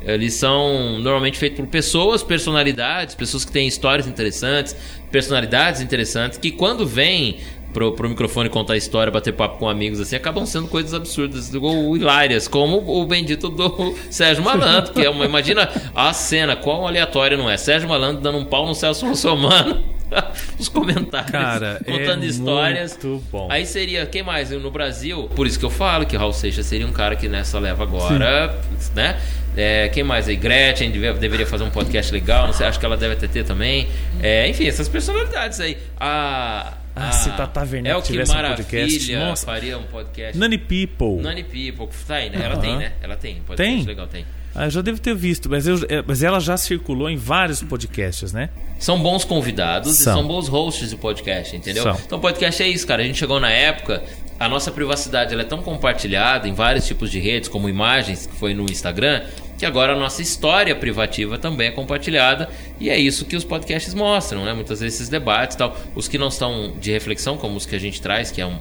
Eles são normalmente feitos por pessoas, personalidades, pessoas que têm histórias interessantes, personalidades interessantes, que quando vêm pro, pro microfone contar história, bater papo com amigos, assim, acabam sendo coisas absurdas ou hilárias, como o bendito do Sérgio Malandro, que é uma. Imagina a cena, qual aleatória não é? Sérgio Malandro dando um pau no Celso Russomano. Os comentários, Cara, é contando histórias. muito bom. Aí seria, quem mais? No Brasil, por isso que eu falo que Raul Seixas seria um cara que nessa leva agora, né? É, quem mais aí? Gretchen deve- deveria fazer um podcast legal, não sei, acho que ela deve até ter também. É, enfim, essas personalidades aí. A, Ah, a se Tata Werneck que tivesse um Maravilha podcast, nossa. faria um podcast. Nani People. Nani People, tá aí, né? Ela Aham. tem, né? Ela tem, um podcast Tem? legal, tem. Ah, eu já devo ter visto, mas, eu- é, mas ela já circulou em vários podcasts, né? São bons convidados São. e são bons hosts do podcast, entendeu? São. Então, podcast é isso, cara. A gente chegou na época, a nossa privacidade ela é tão compartilhada em vários tipos de redes, como imagens, que foi no Instagram, que agora a nossa história privativa também é compartilhada. E é isso que os podcasts mostram, né? Muitas vezes esses debates e tal. Os que não estão de reflexão, como os que a gente traz, que é um-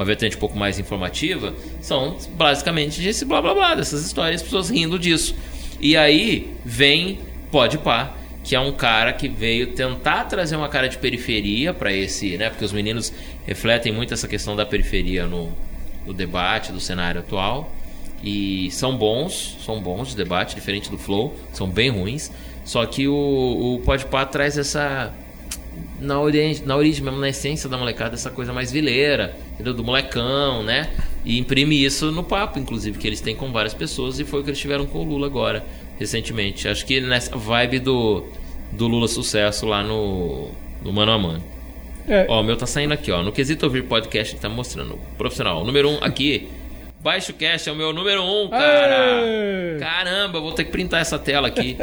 uma vertente um pouco mais informativa, são basicamente desse blá blá blá, dessas histórias, as pessoas rindo disso. E aí vem Pode Pá, que é um cara que veio tentar trazer uma cara de periferia para esse, né? Porque os meninos refletem muito essa questão da periferia no, no debate do cenário atual. E são bons, são bons de debate, diferente do Flow, são bem ruins. Só que o, o Pode Pá traz essa. Na, origem, na origem mesmo, na essência da molecada, essa coisa mais vileira, entendeu? do molecão, né? E imprime isso no papo, inclusive, que eles têm com várias pessoas, e foi o que eles tiveram com o Lula agora, recentemente. Acho que nessa vibe do, do Lula Sucesso lá no, no Mano a Mano. É. Ó, o meu tá saindo aqui, ó. No quesito ouvir podcast, ele tá mostrando. Profissional. O número um aqui. Baixo Cast é o meu número um, cara. Aê! Caramba, vou ter que printar essa tela aqui.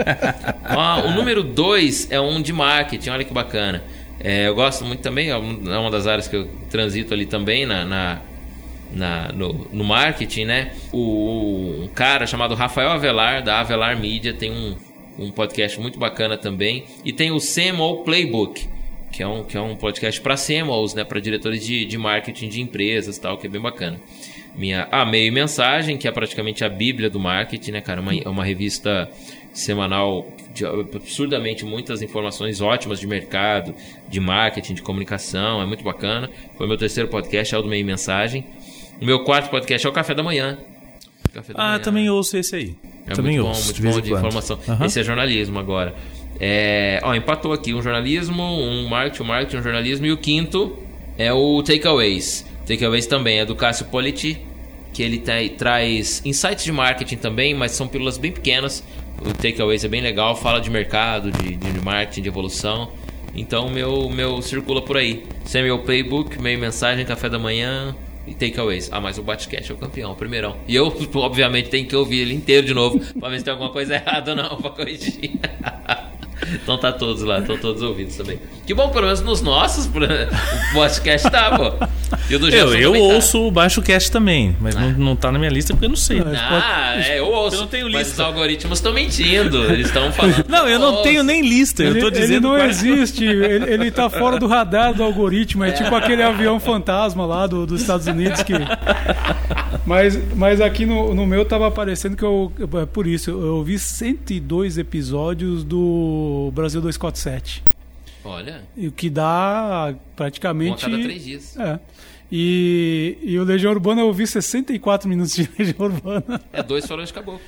Ó, o número dois é um de marketing, olha que bacana. É, eu gosto muito também, é é uma das áreas que eu transito ali também na, na- na- no, no marketing, né? O, um cara chamado Rafael Avelar, da Avelar Media, tem um, um podcast muito bacana também. E tem o CMO Playbook, que é um, que é um podcast para CMOs, né? Para diretores de, de marketing de empresas tal, que é bem bacana. Minha A Meio Mensagem, que é praticamente a bíblia do marketing, né, cara? Uma, é uma revista semanal de absurdamente muitas informações ótimas de mercado, de marketing, de comunicação, é muito bacana. Foi meu terceiro podcast, é o do Meio Mensagem. O meu quarto podcast é o Café da Manhã. Café da Ah, Manhã. também ouço esse aí. É também muito bom, ouço, muito de bom de informação. Aham. Esse é jornalismo agora. É, ó, empatou aqui um jornalismo, um marketing, um marketing, um jornalismo e o quinto é o Takeaways. Takeaways também é do Cássio Politi, que ele tem- traz insights de marketing também, mas são pílulas bem pequenas. O Takeaways é bem legal, fala de mercado, de, de marketing, de evolução. Então meu meu circula por aí. Esse é meu playbook, meio mensagem, café da manhã e takeaways. Ah, mas o Batcast é o campeão, o primeirão. E eu, obviamente, tenho que ouvir ele inteiro de novo pra ver se tem alguma coisa errada ou não, pra corrigir. Então tá todos lá, estão todos ouvidos também. Que bom, pelo menos nos nossos, o podcast tá, pô. E o do Eu, Gerson eu também tá. ouço o Baixo Cast também, mas não, não tá na minha lista porque eu não sei. Ah, é, eu ouço. Eu não tenho Mas lista. os algoritmos estão mentindo. Eles estão falando. Não, eu não Ouço. tenho nem lista, eu Ele, tô ele dizendo não quais- existe, ele, ele tá fora do radar do algoritmo, é tipo aquele avião fantasma lá do- dos Estados Unidos que. Mas, mas aqui no, no meu tava aparecendo que eu. É por isso, eu ouvi 102 episódios do Brasil 247. Olha, E o que dá praticamente. cada três dias. É. E, e o Legião Urbana eu ouvi 64 minutos de Legião Urbana. É dois de caboclo.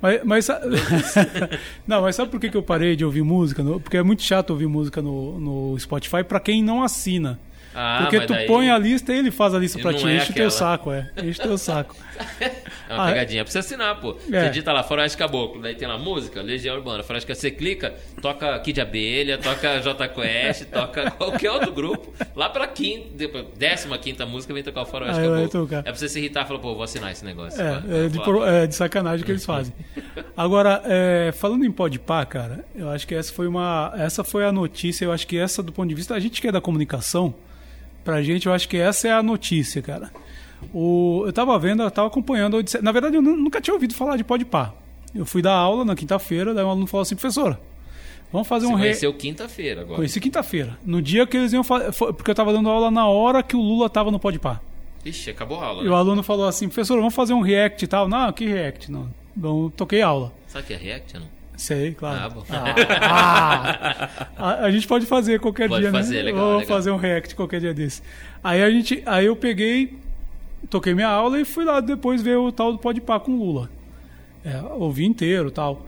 Mas, mas não, mas sabe por que, que eu parei de ouvir música? Porque é muito chato ouvir música no, no Spotify pra quem não assina. Ah, Porque tu daí põe a lista e ele faz a lista pra não ti, é enche o teu saco, é. Enche o teu saco. É uma Ah, pegadinha pra você assinar, pô. É. Você digita lá de Caboclo, daí tem lá música, Legião Urbana. Caboclo, você clica, toca Kid Abelha, toca J Quest, toca qualquer outro grupo. Lá pela quinta, décima quinta música vem tocar o Aí vai Caboclo. É pra você se irritar e falar, pô, vou assinar esse negócio. É, vai é, de, pro- é de sacanagem que eles fazem. Agora, é, falando em podpar, cara, eu acho que essa foi uma. Essa foi a notícia, eu acho que essa, do ponto de vista. A gente que é da comunicação, pra gente, eu acho que essa é a notícia, cara. O, eu tava vendo, eu tava acompanhando. Na verdade, eu nu- nunca tinha ouvido falar de podpar. Eu fui dar aula na quinta-feira, daí um aluno falou assim, professora, vamos fazer Você um re... conheceu quinta-feira agora. Conheci quinta-feira. No dia que eles iam fazer. Porque eu tava dando aula na hora que o Lula tava no podpar. Ixi, acabou a aula. E né? o aluno falou assim, professor, vamos fazer um react e tal. Não, que react? Não. Então, toquei aula. Sabe o que é React, não? Sei, claro. Ah, bom. Ah, a, a gente pode fazer qualquer Pode dia, fazer, né? legal, Vou legal. fazer um react qualquer dia desse. Aí a gente, aí eu peguei, toquei minha aula e fui lá depois ver o tal do Podpah com o Lula. É, ouvi inteiro, tal.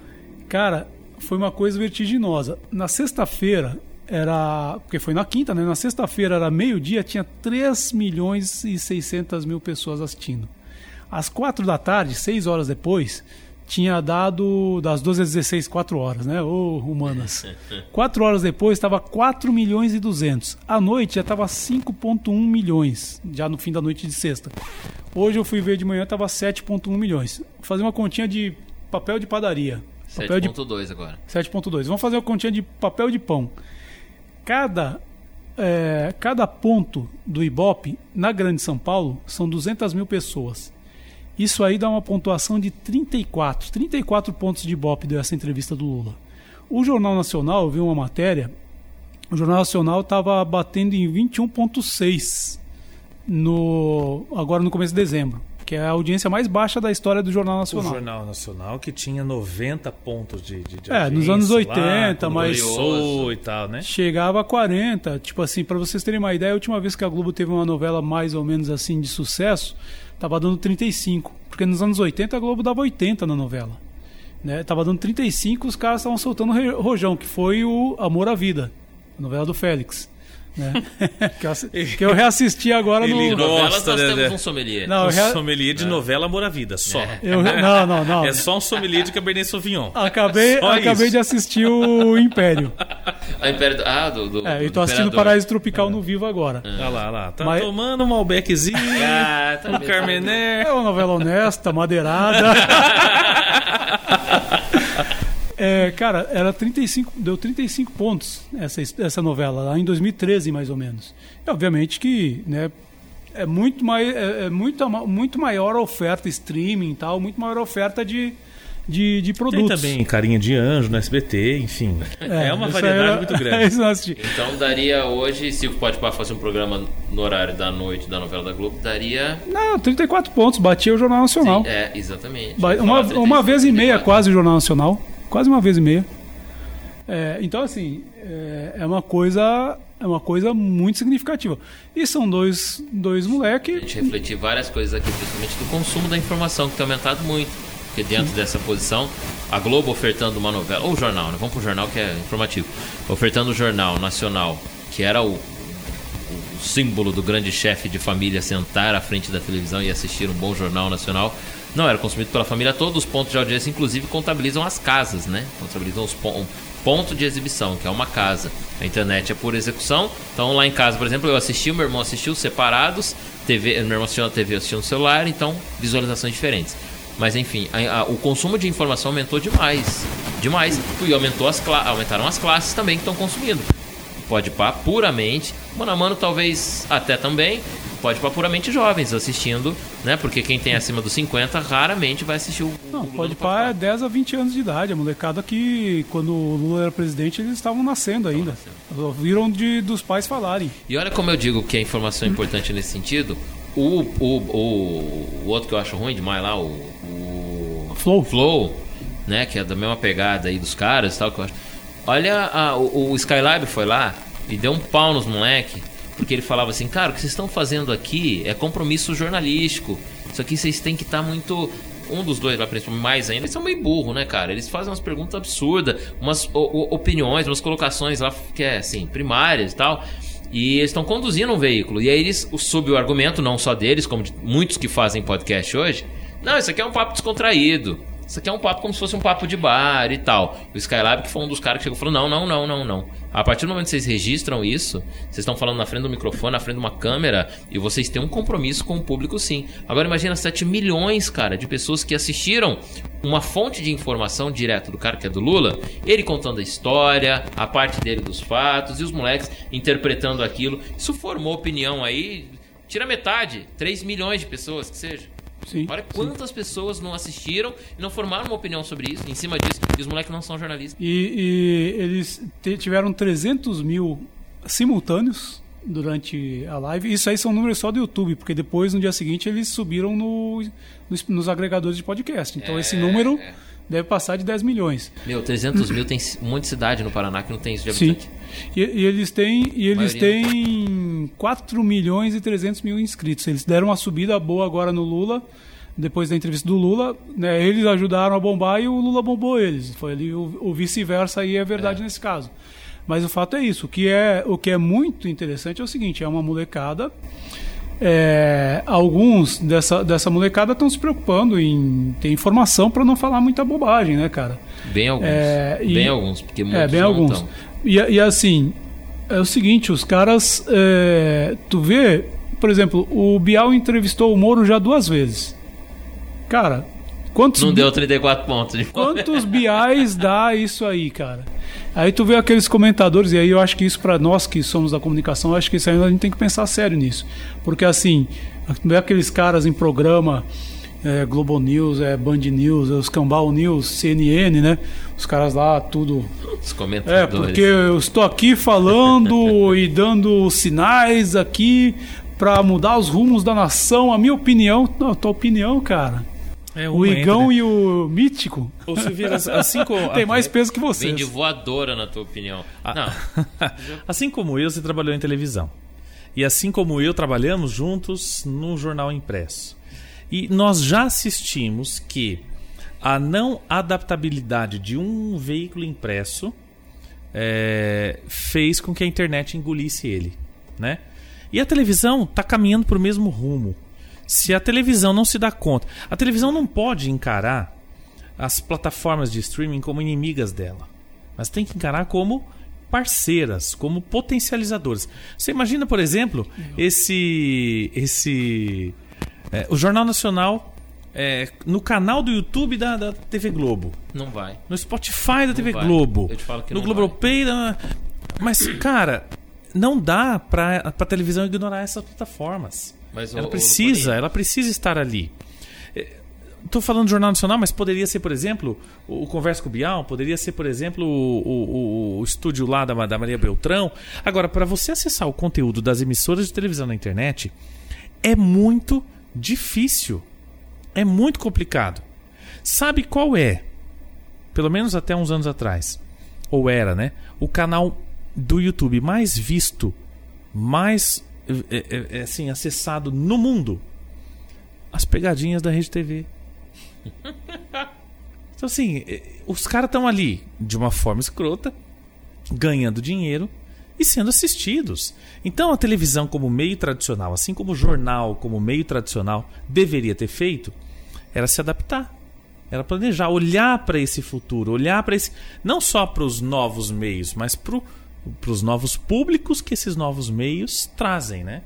Cara, foi uma coisa vertiginosa. Na sexta-feira era, porque foi na quinta, né? Na sexta-feira era meio-dia, tinha 3 milhões e 600 mil pessoas assistindo. Às quatro da tarde, seis horas depois, tinha dado das 12 às 16, 4 horas, né? Ô, humanas. Quatro horas depois estava 4 milhões e 200. À noite já estava 5,1 milhões, já no fim da noite de sexta. Hoje eu fui ver de manhã, estava 7,1 milhões. Vou fazer uma continha de papel de padaria. Papel de 7.2 agora. 7.2. Vamos fazer uma continha de papel de pão. Cada, é, cada ponto do Ibope na Grande São Paulo são 200 mil pessoas. Isso aí dá uma pontuação de 34. 34 pontos de Ibope deu essa entrevista do Lula. O Jornal Nacional, eu vi uma matéria, o Jornal Nacional estava batendo em 21.6 no agora no começo de dezembro, que é a audiência mais baixa da história do Jornal O Nacional. Jornal Nacional que tinha 90 pontos de, de, de É, nos anos lá, 80, quando mas- e tal, né? Chegava a 40. Tipo assim, pra vocês terem uma ideia, a última vez que a Globo teve uma novela mais ou menos assim de sucesso, tava dando 35. Porque nos anos 80 a Globo dava 80 na novela. Né? Tava dando 35, os caras estavam soltando rojão, que foi o Amor à Vida, a novela do Félix. Né? que, eu, que eu reassisti agora Ele no. novelas Gosta, nós temos um sommelier. Não, eu Um rea- sommelier de novela Amor à Vida, só. eu re- não, não, não. É só um sommelier de Cabernet Sauvignon. Acabei, Só acabei isso. de assistir o Império. A Império do, ah, do, do, É, eu do tô assistindo Imperador. Paraíso Tropical no vivo agora. Olha lá, olha lá. Tá Mas- tomando um Malbeczinho, Ah, tá um bem, Carmener. É uma novela honesta, madeirada. É, cara, era 35, deu 35 pontos essa, essa novela, lá em 2013 mais ou menos. E, obviamente que né, é, muito, mai, é, é muito, muito maior a oferta streaming e tal, muito maior a oferta de, de, de Tem produtos. também Carinha de Anjo no SBT, enfim. É, uma isso variedade era- muito grande. assisti. Então daria hoje, se o Pode Pá fosse um programa no horário da noite da novela da Globo, daria. Não, 34 pontos, batia o Jornal Nacional. É, exatamente. Ba- Uma, uma 35, vez e meia 34. quase o Jornal Nacional. Quase uma vez e meia. É, então, assim, é, é uma coisa. É uma coisa muito significativa. E são dois, dois A moleques. gente refletir várias coisas aqui, principalmente do consumo da informação, que tem aumentado muito. Porque dentro dessa posição, a Globo ofertando uma novela, ou jornal, né? Vamos pro jornal que é informativo. Ofertando o jornal nacional, que era o, o símbolo do grande chefe de família sentar à frente da televisão e assistir um bom jornal nacional. Não era consumido pela família, todos os pontos de audiência, inclusive, contabilizam as casas, né? Contabilizam os pon- um ponto de exibição, que é uma casa. A internet é por execução. Então, lá em casa, por exemplo, eu assisti, meu irmão assistiu separados, TV, meu irmão assistiu na TV, eu assisti no celular, então visualizações diferentes. Mas enfim, a- a- o consumo de informação aumentou demais. Demais. E aumentou as aumentaram as classes também que estão consumindo. Pode pá puramente. Mano a mano talvez até também. Pode pá puramente jovens assistindo, né? Porque quem tem acima dos 50 raramente vai assistir o. Não, o pode é 10 a 20 anos de idade. A molecada que, quando o Lula era presidente, eles estavam nascendo ainda. Ouviram de, dos pais falarem. E olha como eu digo que a informação é importante nesse sentido. O, o, o, o outro que eu acho ruim demais lá, o, o Flow. Flow, né? Que é da mesma pegada aí dos caras e tal, que eu acho. Olha, a- o, o Skylab foi lá e deu um pau nos moleque, porque ele falava assim, cara, o que vocês estão fazendo aqui é compromisso jornalístico. Isso aqui vocês têm que estar muito. Um dos dois lá, principalmente mais ainda, eles são meio burro, né, cara? Eles fazem umas perguntas absurdas, umas opiniões, umas colocações lá que é assim, primárias e tal. E eles estão conduzindo um veículo. E aí eles, sob o argumento, não só deles, como de muitos que fazem podcast hoje, não, isso aqui é um papo descontraído. Isso aqui é um papo como se fosse um papo de bar e tal. O Skylab, que foi um dos caras que chegou e falou: não, não, não, não, não. A partir do momento que vocês registram isso, vocês estão falando na frente do microfone, na frente de uma câmera, e vocês têm um compromisso com o público, sim. Agora imagina 7 milhões, cara, de pessoas que assistiram uma fonte de informação direto do cara que é do Lula, ele contando a história, a parte dele dos fatos, e os moleques interpretando aquilo. Isso formou opinião aí, tira metade, 3 milhões de pessoas, que seja. Sim. Olha quantas pessoas não assistiram e não formaram uma opinião sobre isso, em cima disso, e os moleques não são jornalistas. E, e eles tiveram 300 mil simultâneos durante a live. Isso aí são números só do YouTube, porque depois, no dia seguinte, eles subiram no, nos, nos agregadores de podcast. Então, esse número é. deve passar de 10 milhões. Meu, 300 mil tem um monte de cidade no Paraná que não tem isso de Sim. E, e eles têm, e eles têm 4 milhões e 300 mil inscritos. Eles deram uma subida boa agora no Lula. Depois da entrevista do Lula, né, eles ajudaram a bombar e o Lula bombou eles. Foi ali o, o vice-versa aí é verdade nesse caso. Mas o fato é isso. O que é, o que é muito interessante é o seguinte: é uma molecada. é, alguns dessa, dessa molecada estão se preocupando em ter informação para não falar muita bobagem, né, cara? Bem alguns. É, e- bem alguns, porque muitos É, bem alguns. tão. E, e assim, é o seguinte, os caras. é, tu vê, por exemplo, o Bial entrevistou o Moro já duas vezes. Cara, quantos, Não deu 34 pontos. De... quantos biais dá isso aí, cara? Aí tu vê aqueles comentadores, e aí eu acho que isso para nós que somos da comunicação, acho que isso aí a gente tem que pensar sério nisso. Porque assim, tu vê aqueles caras em programa, é, Globo News, é, Band News, é, os Cambal News, CNN, né? Os caras lá, tudo Os é, comentadores. porque eu estou aqui falando e dando sinais aqui para mudar os rumos da nação. A minha opinião, não, a tua opinião, cara. É O Igão entre- e o Mítico Ô, Silveira, assim como... tem mais peso que Vem vocês. de voadora, na tua opinião. Ah. Não. assim como eu, você trabalhou em televisão. E assim como eu, trabalhamos juntos num jornal impresso. E nós já assistimos que a não adaptabilidade de um veículo impresso é, fez com que a internet engolisse ele, né? E a televisão está caminhando para o mesmo rumo. Se a televisão não se dá conta, a televisão não pode encarar as plataformas de streaming como inimigas dela, mas tem que encarar como parceiras, como potencializadoras. Você imagina, por exemplo, esse esse é, o Jornal Nacional é, no canal do YouTube da, da, TV Globo. Não vai. No Spotify da Não TV vai. Globo. Eu te falo que no não Globopay. Da... Mas, cara, não dá pra, pra televisão ignorar essas plataformas. Mas, ela ô, precisa, Lupolinho, ela precisa estar ali. Estou falando do Jornal Nacional, mas poderia ser, por exemplo, o Conversa com o Bial, poderia ser, por exemplo, o, o- o- o estúdio lá da, da Maria Beltrão. Agora, para você acessar o conteúdo das emissoras de televisão na internet, é muito difícil. É muito complicado. Sabe qual é? Pelo menos até uns anos atrás. Ou era, né? O canal do YouTube mais visto, mais é, é, é, assim, acessado no mundo. As pegadinhas da Rede TV. Então, assim, os caras estão ali de uma forma escrota, ganhando dinheiro e sendo assistidos. Então, a televisão, como meio tradicional, assim como o jornal, como meio tradicional, deveria ter feito, era se adaptar. Era planejar, olhar para esse futuro, olhar para esse. Não só para os novos meios, mas para os novos públicos que esses novos meios trazem, né?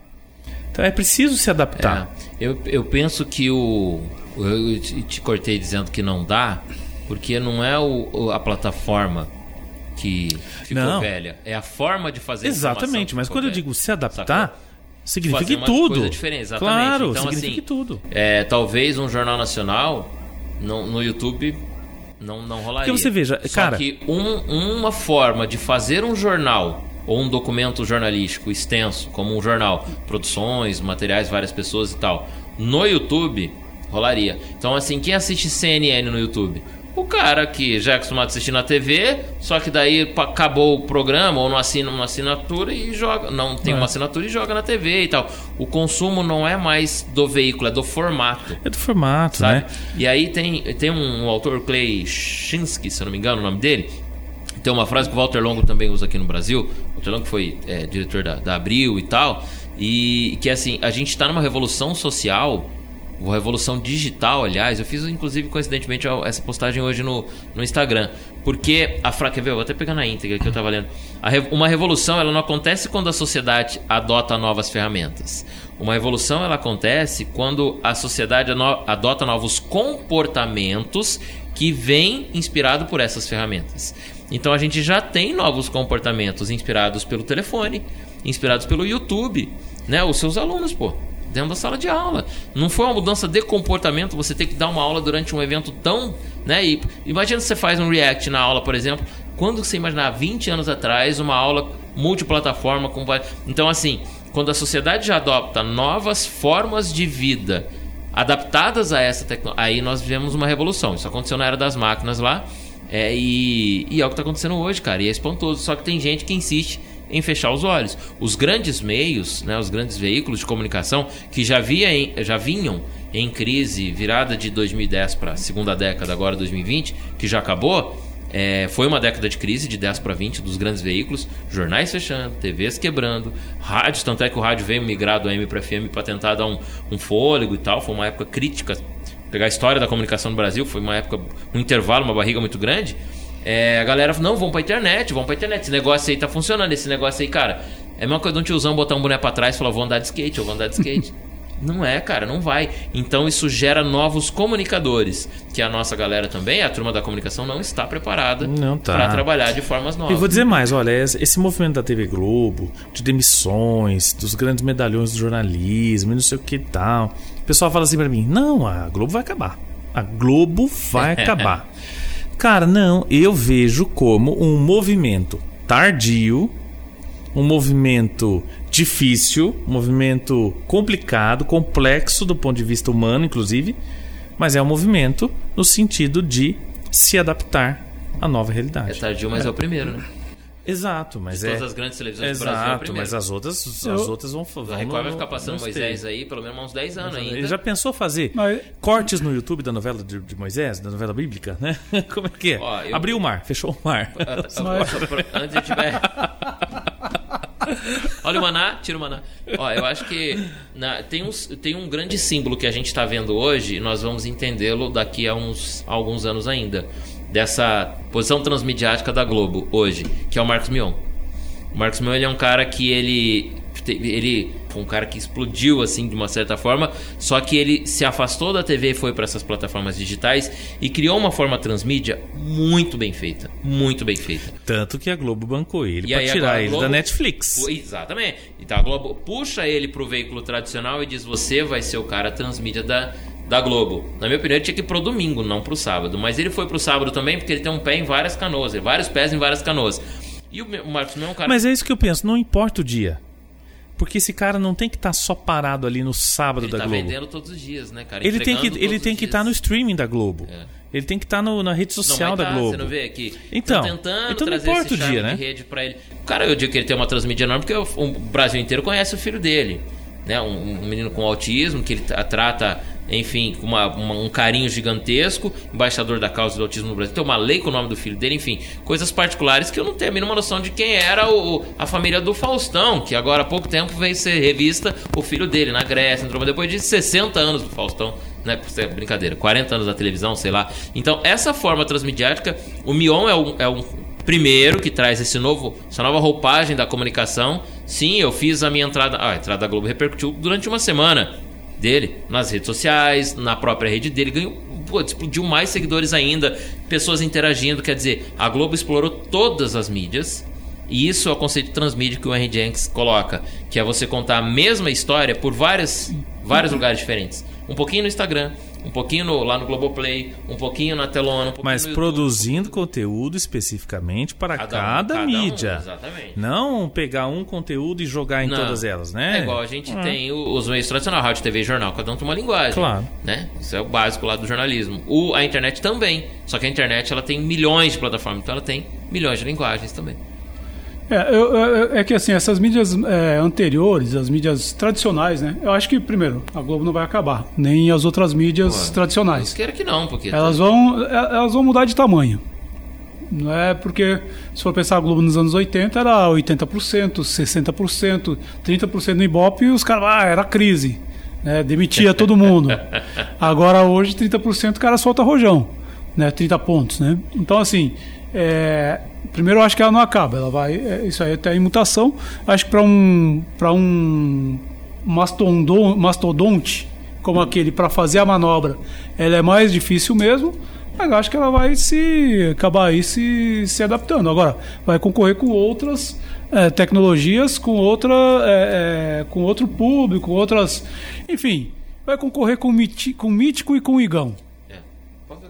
Então é preciso se adaptar. É, eu, eu penso que o. Eu te te cortei dizendo que não dá, porque não é o- a plataforma que ficou Não. velha, é a forma de fazer Exatamente, mas quando eu velha. digo se adaptar, Sacou? significa Fazer uma tudo. coisa diferente, exatamente. Claro, Então, significa assim, tudo. É, talvez um jornal nacional no, no YouTube não, não rolaria. Porque você veja, Só cara- que um- uma forma de fazer um jornal ou um documento jornalístico extenso, como um jornal, produções, materiais, várias pessoas e tal, no YouTube rolaria. Então, assim, quem assiste CNN no YouTube? O cara que já é acostumado a assistir na TV, só que daí acabou o programa ou não assina uma assinatura e joga. Não tem É. uma assinatura e joga na TV e tal. O consumo não é mais do veículo, é do formato. É do formato, Sabe? né? E aí tem, tem um, autor, Clay Shinsky, se eu não me engano o nome dele. Tem uma frase que o Walter Longo também usa aqui no Brasil. O Walter Longo foi é, diretor da, da Abril e tal. E que é assim, a gente está numa revolução social, uma revolução digital, aliás. Eu fiz inclusive coincidentemente essa postagem hoje no, no Instagram. Porque a? Eu vou até pegar na íntegra que eu tava lendo. Uma revolução ela não acontece quando a sociedade adota novas ferramentas. Uma revolução ela acontece quando a sociedade adota novos comportamentos que vêm inspirado por essas ferramentas. Então a gente já tem novos comportamentos inspirados pelo telefone, inspirados pelo YouTube, né? Os seus alunos, pô, dentro da sala de aula. Não foi uma mudança de comportamento você ter que dar uma aula durante um evento tão, né? E imagina se você faz um react na aula, por exemplo, quando você imaginar 20 anos atrás uma aula multiplataforma com Então assim, quando a sociedade já adopta novas formas de vida adaptadas a essa tecnologia, aí nós vivemos uma revolução. Isso aconteceu na era das máquinas lá. É, e, e é o que está acontecendo hoje, cara. E é espantoso. Só que tem gente que insiste em fechar os olhos. Os grandes meios, né, os grandes veículos de comunicação que já, via em- já vinham em crise virada de 2010 para a segunda década, agora 2020, que já acabou, é, foi uma década de crise, de 10 para 20, dos grandes veículos, jornais fechando, TVs quebrando, rádios, tanto é que o rádio veio migrar do AM para FM para tentar dar um, um fôlego e tal, foi uma época crítica. Pegar a história da comunicação no Brasil, foi uma época, um intervalo, uma barriga muito grande. É, a galera falou, não, vamos pra internet, vamos pra internet, esse negócio aí tá funcionando, esse negócio aí, cara. É a mesma coisa de um tiozão botar um boné pra trás e falar, vou andar de skate, eu vou andar de skate. Não é, cara, não vai. Então isso gera novos comunicadores, que a nossa galera também, a turma da comunicação, não está preparada Não tá. para trabalhar de formas E novas. vou dizer mais, olha, esse esse movimento da TV Globo, de demissões, dos grandes medalhões do jornalismo e não sei o que e tal. O pessoal fala assim pra mim: não, a Globo vai acabar. A Globo vai acabar. Cara, não, eu vejo como um movimento tardio, um movimento difícil, um movimento complicado, complexo do ponto de vista humano, inclusive, mas é um movimento no sentido de se adaptar à nova É realidade. tardio, mas é, o primeiro, né? Exato, mas De é. todas as grandes televisões do Brasil, é Exato, mas as outras, as Eu- outras vão vão A Record no- vai ficar passando Moisés aí pelo menos uns 10 anos ainda. Ele já pensou fazer Mas- cortes no YouTube da novela de, de Moisés, da novela bíblica, né? Como é que é? Ó, eu- Abriu o mar, fechou o mar. Ah, Antes de tiver. Olha o maná, tira o maná. Ó, eu acho que na- tem, uns, tem um grande símbolo que a gente está vendo hoje, e nós vamos entendê-lo daqui a uns a alguns anos ainda. Dessa posição transmediática da Globo hoje, que é o Marcos Mion. O Marcos Mion ele é um cara que ele. Ele foi um cara que explodiu assim de uma certa forma, só que ele se afastou da TV e foi para essas plataformas digitais e criou uma forma transmídia muito bem feita. Muito bem feita. Tanto que a Globo bancou ele pra aí tirar ele Globo- da Netflix. Exatamente. Então a Globo puxa ele pro veículo tradicional e diz: você vai ser o cara transmídia da, da Globo. Na minha opinião, ele tinha que ir pro domingo, não pro sábado. Mas ele foi pro sábado também porque ele tem um pé em várias canoas, vários pés em várias canoas. E o, o Marcos não é um cara. Mas é isso que eu penso, não importa o dia. Porque esse cara não tem que estar só parado ali no sábado ele da tá Globo. vendendo todos os dias, né, cara? Ele tem que ele tem que estar no dias. streaming da Globo. É. Ele tem que estar no- na rede Não, social da tá, Globo. Você não vê aqui? Então, Tão tentando então não trazer importa o dia, né? de rede pra ele. Cara, eu digo que ele tem uma transmídia enorme porque o, Brasil inteiro conhece o filho dele. Né? Um, um menino com autismo que ele tra- trata, enfim, com uma- uma- um carinho gigantesco, embaixador da causa do autismo no Brasil. Tem uma lei com o nome do filho dele, enfim, coisas particulares que eu não tenho a mínima noção de quem era o, a família do Faustão, que agora há pouco tempo veio ser revista o filho dele na Grécia, entrou depois de 60 anos do Faustão né? Brincadeira, 40 anos da televisão, sei lá. Então, essa forma transmediática, o Mion é um, é um primeiro que traz esse novo, essa nova roupagem da comunicação. Sim, eu fiz a minha entrada. Ah, a entrada da Globo repercutiu durante uma semana dele, nas redes sociais, na própria rede dele, ganhou. Pô, explodiu mais seguidores ainda, pessoas interagindo. Quer dizer, a Globo explorou todas as mídias. E isso é o conceito transmídia que o Henry Jenks coloca, que é você contar a mesma história por várias, vários lugares diferentes. Um pouquinho no Instagram, um pouquinho no- lá no Globoplay, um pouquinho na Telona, um pouquinho Mas produzindo conteúdo especificamente para Cada um, cada, cada um, mídia. exatamente. Não pegar um conteúdo e jogar em Não. todas elas, né? É igual a gente tem o- os meios tradicionais, rádio, TV e jornal, cada um tem uma linguagem. Claro. Né? Isso é o básico lá do jornalismo. O, a internet também. Só que a internet ela tem milhões de plataformas, então ela tem milhões de linguagens também. É, eu- eu- é que assim, essas mídias é, anteriores, as mídias tradicionais, né? Eu acho que, primeiro, a Globo não vai acabar, nem as outras mídias Pô, tradicionais. queira que não, porque Elas vão, é- elas vão mudar de tamanho. Não é porque, se for pensar a Globo nos anos 80, era 80%, 60%, 30% no Ibope e os caras, ah, era crise. Né? Demitia todo mundo. Agora, hoje, 30% o cara solta rojão. Né? 30 pontos, né? Então, assim, é, primeiro eu acho que ela não acaba. Ela vai, é, isso aí até em mutação. Acho que para um, para um mastodon- mastodonte como aquele para fazer a manobra, ela é mais difícil mesmo. Mas acho que ela vai se acabar aí se, se adaptando. Agora, vai concorrer com outras é, tecnologias, com outra, é, é, com outro público, outras, enfim, vai concorrer com, miti, com mítico e com igão.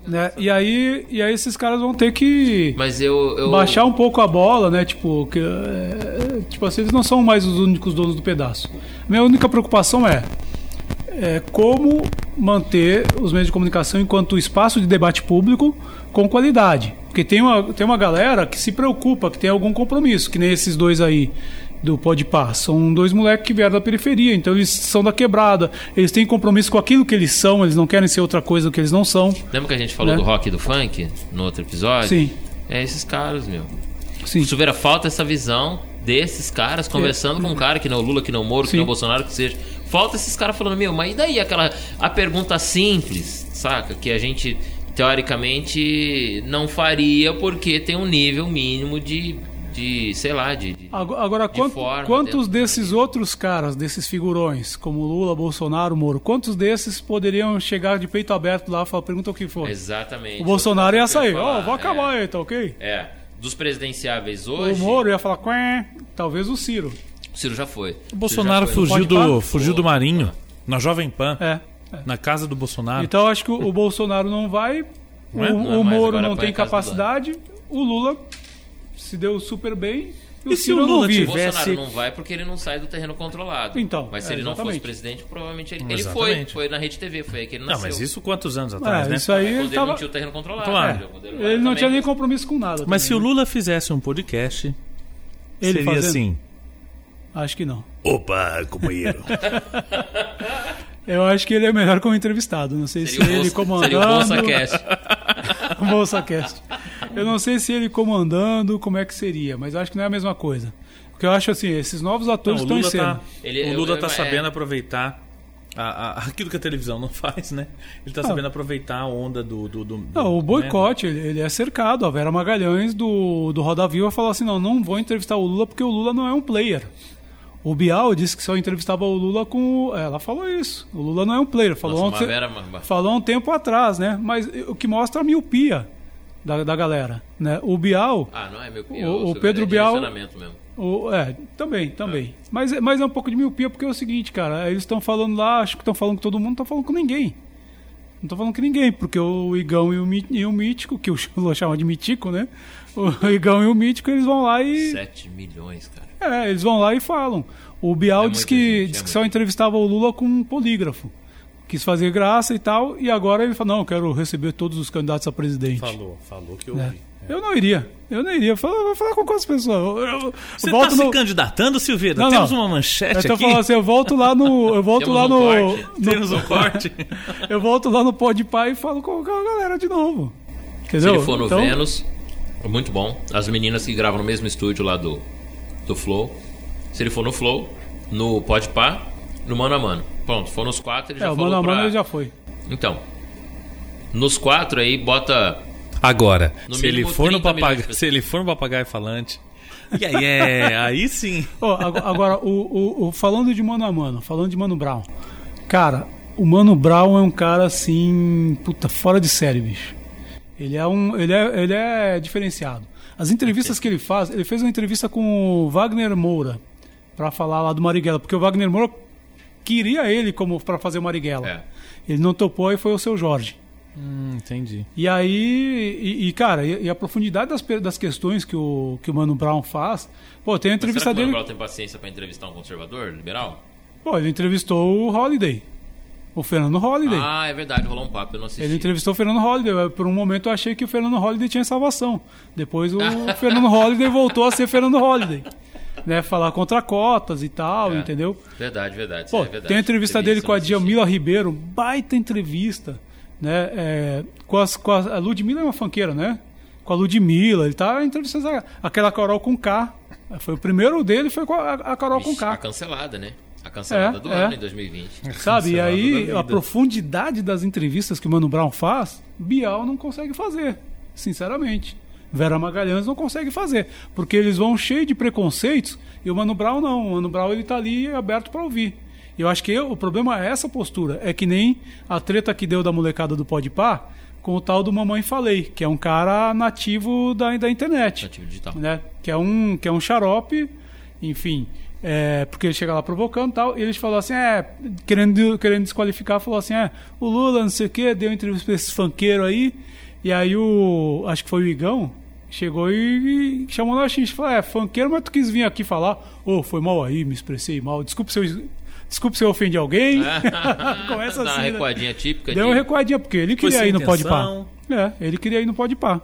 Né? E aí, e aí esses caras vão ter que Mas eu. eu baixar um pouco a bola, né? Tipo, que, é, tipo assim, eles não são mais os únicos donos do pedaço. Minha única preocupação é, é como manter os meios de comunicação enquanto espaço de debate público com qualidade. Porque tem uma, tem uma galera que se preocupa, que tem algum compromisso, que nem esses dois aí do Podpah. São dois moleques que vieram da periferia, então eles são da quebrada. Eles têm compromisso com aquilo que eles são, eles não querem ser outra coisa do que eles não são. Lembra que a gente falou Né? do rock e do funk no outro episódio? Sim. É esses caras, meu. Sim. Silveira, falta essa visão desses caras conversando com um cara que não é o Lula, que não é o Moro, que Sim. não é o Bolsonaro, que seja. Falta esses caras falando, meu, mas e daí aquela. A pergunta simples, saca? Que a gente, teoricamente, não faria porque tem um nível mínimo de. De sei lá, de. de- Agora, de quant- forma quantos desses outros caras, desses figurões, como Lula, Bolsonaro, Moro, quantos desses poderiam chegar de peito aberto lá e falar, pergunta o que for? Exatamente. O Bolsonaro ia sair, ó, ia vou falar, acabar é, aí, tá ok? É. Dos presidenciáveis hoje. O Moro ia falar, talvez o Ciro. O Ciro já foi. O Bolsonaro foi. fugiu do, fugiu do Marinho, na Jovem Pan, É. na casa do Bolsonaro. Então acho que o, o Bolsonaro não vai, o, Não é? Não é o Moro não tem capacidade, o Lula se deu super bem e, o E se Ciro o eu não Lula vi. O Bolsonaro tivesse- não vai porque ele não sai do terreno controlado. Então, mas se é, ele não fosse presidente, provavelmente ele, ele foi. Foi na Rede TV, foi aí que ele Não, nasceu. mas isso quantos anos atrás, É, né? isso aí Quando ele tava... não tinha o terreno controlado. Claro. Quando Ele não também- tinha nem compromisso com nada. Mas se também, o né? Lula fizesse um podcast Ele Seria fazendo? assim. Acho que não. Opa, companheiro. Eu acho que ele é melhor como entrevistado. Não sei Seria se o ele Bolsa, comandando. seria o BolsaCast. BolsaCast. Eu não sei se ele comandando, como é que seria, mas acho que não é a mesma coisa. Porque eu acho assim, esses novos Não, atores o estão em cena. tá, Ele- o Lula eu- tá é- sabendo aproveitar a- a- aquilo que a televisão não faz, né? Ele tá sabendo aproveitar a onda do. do, do- Não, o né? boicote, ele, ele é cercado. A Vera Magalhães do, do Roda Viva falou assim: não, não vou entrevistar o Lula porque o Lula não é um player. O Bial disse que só entrevistava o Lula com. o- Ela falou isso. O Lula não é um player. Falou, Nossa, Vera- falou um tempo atrás, né? Mas o que mostra a miopia da, da galera. Né? O Bial. Ah, não é meu O- o isso é Pedro Bial-. O, é, também, também. Mas, é- mas é um pouco de miopia porque é o seguinte, cara, eles estão falando lá, acho que estão falando com todo mundo, não estão falando com ninguém. Não estão falando com ninguém, porque o Igão e o, e o Mítico, que o Lula chama de Mitico, né? O Igão e o Mítico, eles vão lá e. 7 milhões, cara. É, eles vão lá e falam. O Bial É muita que, gente, disse é que só entrevistava o Lula com um polígrafo. Quis fazer graça e tal, e agora ele falou, não, eu quero receber todos os candidatos a presidente. Falou, falou que eu né? ouvi. Eu não iria. Eu não iria. Fala- Vou falar com quantas pessoas? Eu, eu- Você volto tá se no- candidatando, Silveira? Não, Temos não. uma manchete Eu tô aqui. falando assim, eu volto lá no. Eu volto Temos lá um no, corte. no- Temos um corte. Eu volto lá no Pode Pai e falo com a galera de novo. Se Entendeu? ele for no Então, Vênus, é muito bom. As meninas que gravam no mesmo estúdio lá do, do Flow. Se ele for no Flow, no Podpah, no Mano a Mano. Pronto, for nos quatro, ele já É, o mano a mano pra- ele já foi. Então, nos quatro aí, bota... Agora, No se ele, for no 30 milhões de papagaio, se ele for no papagaio falante. E aí é, aí sim. Ago- agora, o, o- o- falando de mano a mano, falando de Mano Brown. Cara, o Mano Brown é um cara assim. Puta, fora de série, bicho. Ele é um. Ele é, ele é diferenciado. As entrevistas que ele faz, ele fez uma entrevista com o Wagner Moura pra falar lá do Marighella, porque o Wagner Moura queria ele como para fazer o Marighella. É. Ele não topou e foi o seu Jorge. Hum, entendi. E aí, e, e, cara, e, e a profundidade das, das questões que o, que o Mano Brown faz. Pô, tem a Mas será entrevista que o Mano dele. Brown tem paciência pra entrevistar um conservador liberal? Pô, ele entrevistou o Holiday. O Fernando Holiday. Ah, é verdade, rolou um papo, eu não assisti. Ele entrevistou o Fernando Holiday. Por um momento eu achei que o Fernando Holiday tinha salvação. Depois o Fernando Holiday voltou a ser Fernando Holiday. Né, falar contra cotas e tal, É. entendeu? Verdade, verdade. Pô, é verdade. tem a entrevista Teve dele com a. Djamila Ribeiro, baita entrevista, né? É, com, as, com a, a Ludmilla é uma fanqueira, né? Com a Ludmilla, ele tá entrevistando aquela Carol com K. Foi o primeiro dele, foi com a, a Carol com Vixe, A K. cancelada, né? A cancelada É, do é. ano em 2020. Sabe? E aí, a profundidade das entrevistas que o Mano Brown faz, Bial não consegue fazer, sinceramente. Vera Magalhães não consegue fazer, porque eles vão cheio de preconceitos e o Mano Brown não. O Mano Brown ele tá ali aberto para ouvir. Eu acho que o problema é essa postura, é que nem a treta que deu da molecada do Podpah com o tal do Mamãe Falei, que é um cara nativo da, da internet Nativo digital. né? Que é um, que é um xarope, enfim. é, porque ele chega lá provocando e tal, e eles falam assim, é, querendo, querendo desqualificar, falou assim, é, o Lula, não sei o quê, deu entrevista pra esses funkeiros aí, e aí o, acho que foi o Igão, chegou e, e chamou na xixi, falou, é, funkeiro, mas tu quis vir aqui falar, ô, foi mal aí, me expressei mal, desculpe se eu, desculpe se eu ofendi alguém, começa Dá uma assim, né? recuadinha típica Deu de... uma recuadinha, porque ele Foi queria ir no Pode intenção. É, ele queria ir no Pode Pá.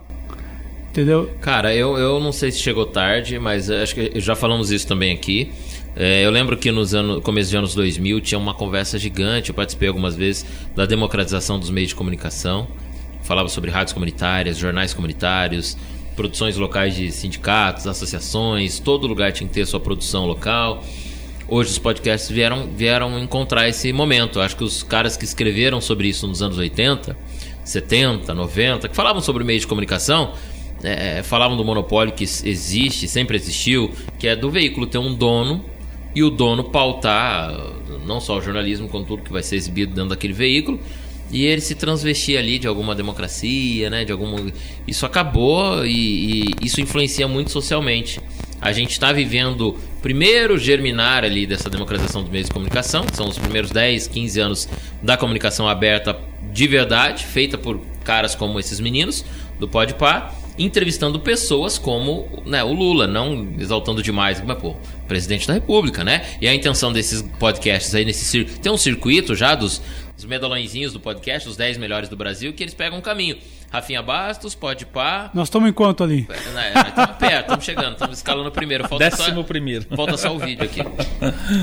Entendeu? Cara, eu, eu não sei se chegou tarde, mas acho que já falamos isso também aqui. É, eu lembro que nos anos, começo de anos 2000 tinha uma conversa gigante, eu participei algumas vezes, da democratização dos meios de comunicação. Falava sobre rádios comunitárias, jornais comunitários, produções locais de sindicatos, associações, todo lugar tinha que ter sua produção local. Hoje os podcasts vieram, vieram encontrar esse momento. Acho que os caras que escreveram sobre isso nos anos 80, 70, 90, que falavam sobre meio de comunicação, é, falavam do monopólio que existe, sempre existiu, que é do veículo ter um dono e o dono pautar não só o jornalismo, como tudo que vai ser exibido dentro daquele veículo. E ele se transvestir ali de alguma democracia, né? De algum... Isso acabou e, e isso influencia muito socialmente. A gente está vivendo primeiro germinar ali dessa democratização dos meios de comunicação, que são os primeiros 10, 15 anos da comunicação aberta de verdade, feita por caras como esses meninos do Podpah, entrevistando pessoas como né, o Lula, não exaltando demais, mas pô, presidente da República, né? E a intenção desses podcasts aí nesse tem um circuito já dos, dos medalhõezinhos do podcast, os 10 melhores do Brasil, que eles pegam um caminho. Rafinha Bastos, pode pá. Nós estamos em quanto ali? É, nós estamos perto, estamos chegando, estamos escalando o primeiro. Falta Décimo só, primeiro. Falta só o vídeo aqui.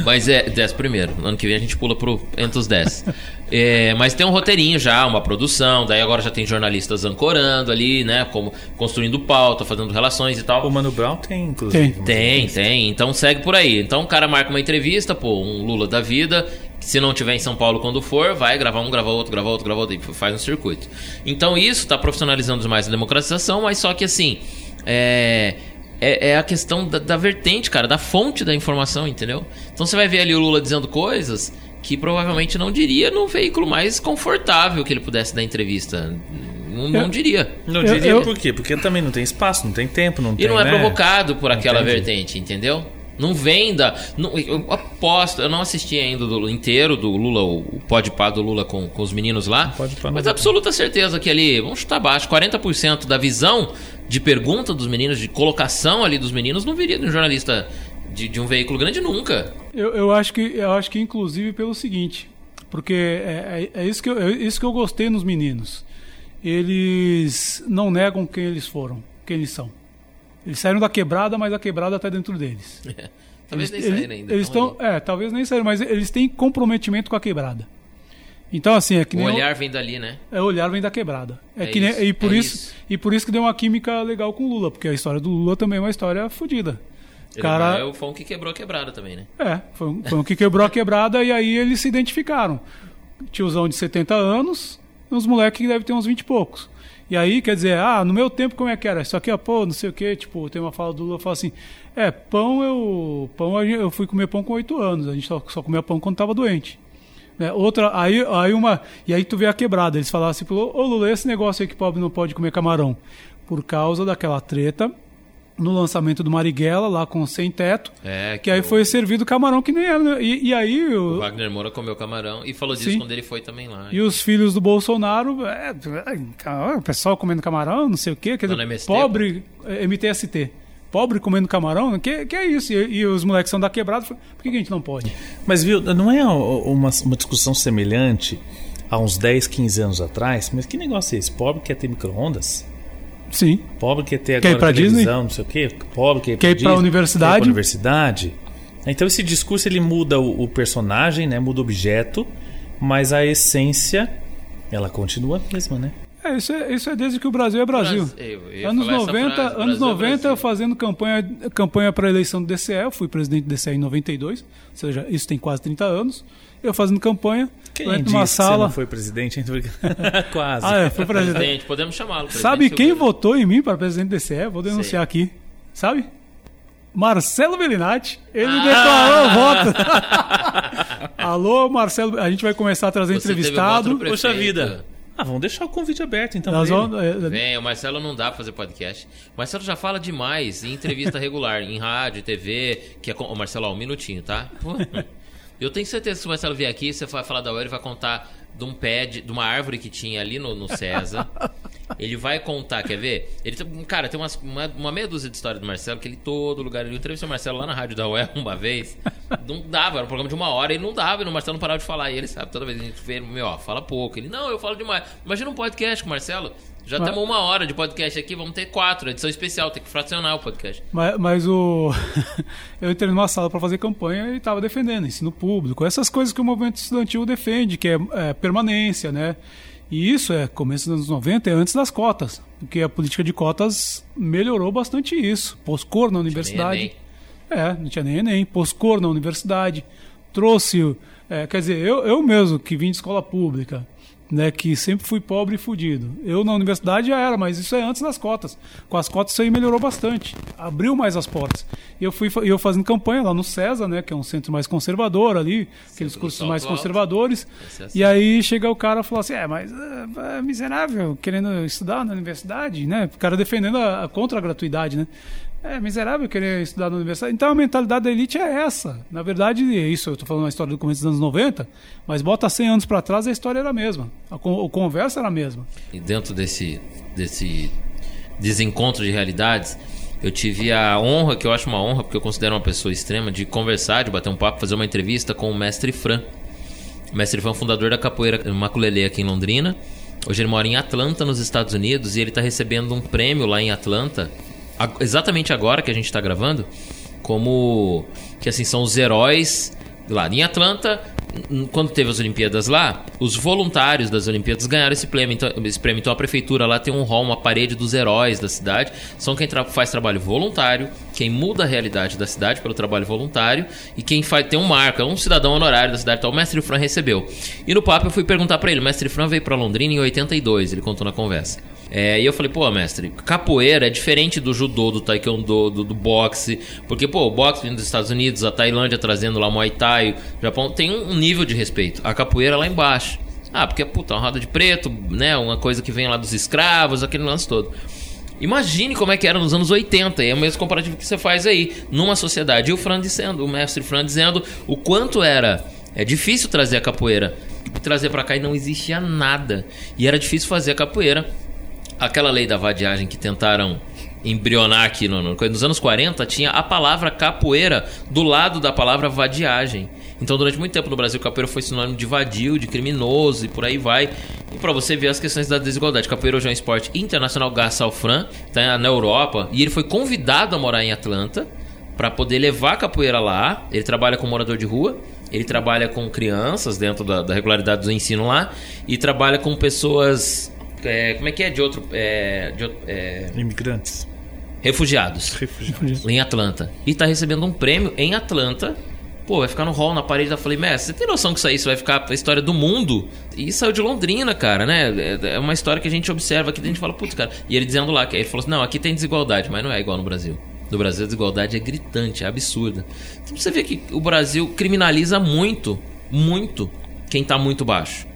Mas é, décimo primeiro. No ano que vem a gente pula pro, entre os 10. É, mas tem um roteirinho já, uma produção. Daí agora já tem jornalistas ancorando ali, né? Como construindo pauta, fazendo relações e tal. O Mano Brown tem, inclusive. Tem. Tem, tem. Então segue por aí. Então o cara marca uma entrevista, pô, um Lula da vida. Se não tiver em São Paulo quando for, vai gravar um, gravar outro, gravar outro, gravar outro, e faz um circuito. Então isso está profissionalizando mais a democratização, mas só que assim, é, é, é a questão da, da vertente, cara, da fonte da informação, entendeu? Então você vai ver ali o Lula dizendo coisas que provavelmente não diria no veículo mais confortável que ele pudesse dar entrevista. Não, não Eu- diria. Não Eu- diria eu- por quê? Porque também não tem espaço, não tem tempo, não E tem. não é né? provocado por aquela Entendi. vertente, entendeu? Não vem da. não- eu aposto, eu não assisti ainda do inteiro do Lula, o, pode pá do Lula com, com os meninos lá. Mas absoluta certeza que ali, vamos chutar baixo, 40% da visão de pergunta dos meninos, de colocação ali dos meninos, não viria de um jornalista de, de um veículo grande nunca. Eu, eu acho que eu acho que inclusive pelo seguinte, porque é, é- é isso que eu, é isso que eu gostei nos meninos. Eles não negam quem eles foram, quem eles são. Eles saíram da quebrada, mas a quebrada está dentro deles. Talvez nem eles, saíram ainda. Eles tão estão, é, talvez nem saíram, mas eles têm comprometimento com a quebrada. Então assim é que nem O olhar vem dali, né? é o olhar vem da quebrada. É, É que nem- isso, e por é isso, isso. e por isso que deu uma química legal com o Lula, porque a história do Lula também é uma história fodida. Cara, é o foi um que quebrou a quebrada também, né? é, foi um, foi um que quebrou a quebrada e aí eles se identificaram. Tiozão de 70 anos, e uns moleques que devem ter uns 20 e poucos. E aí, quer dizer, ah, no meu tempo como é que era? Isso aqui, ó, pô, não sei o quê, tipo, tem uma fala do Lula, fala assim, é, pão eu, pão eu fui comer pão com 8 anos, a gente só, só comia pão quando tava doente. Né? Outra, aí, aí uma, e aí tu vê a quebrada, eles falavam assim, ô Lula, esse negócio aí que pobre não pode comer camarão, por causa daquela treta no lançamento do Marighella, lá com Sem Teto, É, que aí o- foi servido camarão que nem era. né? E, e aí O o, Wagner Moura comeu camarão e falou disso Sim. quando ele foi também lá. e os filhos do Bolsonaro, é, é, o pessoal comendo camarão, não sei o quê, quer dizer, MST, pobre, é, MTST, pobre comendo camarão, que, que é isso? E, e os moleques são da quebrada, por que, que a gente não pode? Mas viu, não é uma, uma discussão semelhante a uns 10, 15 anos atrás? Mas que negócio é esse? Pobre quer ter micro-ondas? Sim. Pobre quer ter Quer ir agora pra Disney? televisão, não sei o quê. Pobre quer ir Quer ir pra Disney, universidade? Quer ir pra universidade. Então esse discurso ele muda o, o personagem, né? Muda o objeto, mas a essência ela continua a mesma, né? É, isso é, isso é desde que o Brasil é Brasil. Brasil, eu Anos falar essa 90, frase, anos Brasil é 90 Brasil. fazendo campanha, campanha para a eleição do DCE. Eu fui presidente do DCE em 92, ou seja, isso tem quase 30 anos. Eu fazendo campanha, Quem disse numa que você sala. não foi presidente? Quase. Ah, é, foi presidente. Presidente, podemos chamá-lo. Sabe quem votou em mim para presidente do DCE? Vou denunciar aqui. Sabe? Marcelo Bellinati. Ele Ah! declarou o voto. Alô, Marcelo. A gente vai começar a trazer Você entrevistado. Poxa vida. Ah, vamos deixar o convite aberto então. Nós vamos, é, Vem, o Marcelo não dá pra fazer podcast. O Marcelo já fala demais em entrevista regular, em rádio, TV. Que é com... Ô, Marcelo, ó, um minutinho, tá? Eu tenho certeza que se o Marcelo vier aqui, você vai falar da UEL, ele vai contar de um pé, de, de uma árvore que tinha ali no, no César. Ele vai contar, quer ver? Ele cara, tem umas- uma, uma meia dúzia de história do Marcelo, que ele todo lugar. Eu entrevistei o Marcelo lá na rádio da UEL uma vez. Não dava, era um programa de uma hora, ele não dava, e o Marcelo não parava de falar. E ele sabe, toda vez a gente vê, ele, meu, ó, fala pouco. Ele, não, eu falo demais. Imagina um podcast com o Marcelo. Já temos uma hora de podcast aqui, vamos ter quatro, edição especial, tem que fracionar o podcast. Mas, mas o. eu entrei numa sala para fazer campanha e estava defendendo ensino público, essas coisas que o movimento estudantil defende, que é, é, permanência, né? E isso é começo dos anos 90, é antes das cotas, porque a política de cotas melhorou bastante isso. Pôs cor na universidade. É, não tinha nem Enem, pôs cor na universidade, trouxe. é, quer dizer, eu, eu mesmo que vim de escola pública, né, que sempre fui pobre e fudido. Eu na universidade já era, mas isso é antes das cotas. Com as cotas isso aí melhorou bastante, abriu mais as portas. E eu fui eu fazendo campanha lá no César, né, que é um centro mais conservador ali, aqueles cursos mais conservadores. É assim. E aí chega o cara e fala assim: é, mas é, é miserável querendo estudar na universidade, né? O cara defendendo a, a contra a gratuidade, né? É miserável querer estudar na universidade. Então a mentalidade da elite é essa. Na verdade, é isso. Eu estou falando a história do começo dos anos 90, mas bota 100 anos para trás a história era a mesma. A, con- a conversa era a mesma. E dentro desse, desse desencontro de realidades, eu tive a honra, que eu acho uma honra, porque eu considero uma pessoa extrema, de conversar, de bater um papo, fazer uma entrevista com o mestre Fran. O mestre Fran, fundador da capoeira Maculelê aqui em Londrina. Hoje ele mora em Atlanta, nos Estados Unidos, e ele tá recebendo um prêmio lá em Atlanta, exatamente agora que a gente tá gravando, como que assim são os heróis lá em Atlanta. Quando teve as Olimpíadas lá, os voluntários das Olimpíadas ganharam esse prêmio. Então, esse prêmio. Então a prefeitura lá tem um hall, uma parede dos heróis da cidade. São quem faz trabalho voluntário, quem muda a realidade da cidade pelo trabalho voluntário e quem faz, tem um marco, é um cidadão honorário da cidade. Então o mestre Fran recebeu. E no papo eu fui perguntar pra ele: o mestre Fran veio pra Londrina em 82, ele contou na conversa. É, e eu falei, pô, mestre, capoeira é diferente do judô, do taekwondo, do, do boxe. Porque, pô, o boxe vindo dos Estados Unidos, a Tailândia trazendo lá Muay Thai, o Japão tem um nível de respeito. A capoeira lá embaixo. Ah, porque, puta, uma roda de preto, né? Uma coisa que vem lá dos escravos, aquele lance todo. Imagine como é que era nos anos 80, e é o mesmo comparativo que você faz aí, numa sociedade. E o Fran dizendo, o mestre Fran dizendo o quanto era é difícil trazer a capoeira. Trazer pra cá e não existia nada. E era difícil fazer a capoeira. Aquela lei da vadiagem que tentaram embrionar aqui no, no- nos anos 40 tinha a palavra capoeira do lado da palavra vadiagem. Então, durante muito tempo no Brasil, capoeira foi sinônimo de vadio, de criminoso e por aí vai. E pra você ver as questões da desigualdade. Capoeira hoje é um esporte internacional. Garçal Fran tá na Europa e ele foi convidado a morar em Atlanta para poder levar a capoeira lá. Ele trabalha com morador de rua, ele trabalha com crianças dentro da, da regularidade do ensino lá e trabalha com pessoas. É, como é que é? De outro. é, de é, Imigrantes. refugiados Refugiados. em Atlanta. E tá recebendo um prêmio em Atlanta. Pô, vai ficar no hall na parede. Eu falei, mestre, você tem noção que isso aí isso vai ficar pra história do mundo? E saiu de Londrina, cara, né? É- É uma história que a gente observa aqui, a gente fala, putz, cara. E ele dizendo lá, que ele falou assim: não, aqui tem desigualdade, mas não é igual no Brasil. No Brasil a desigualdade é gritante, é absurda. Então você vê que o Brasil criminaliza muito, muito quem tá muito baixo.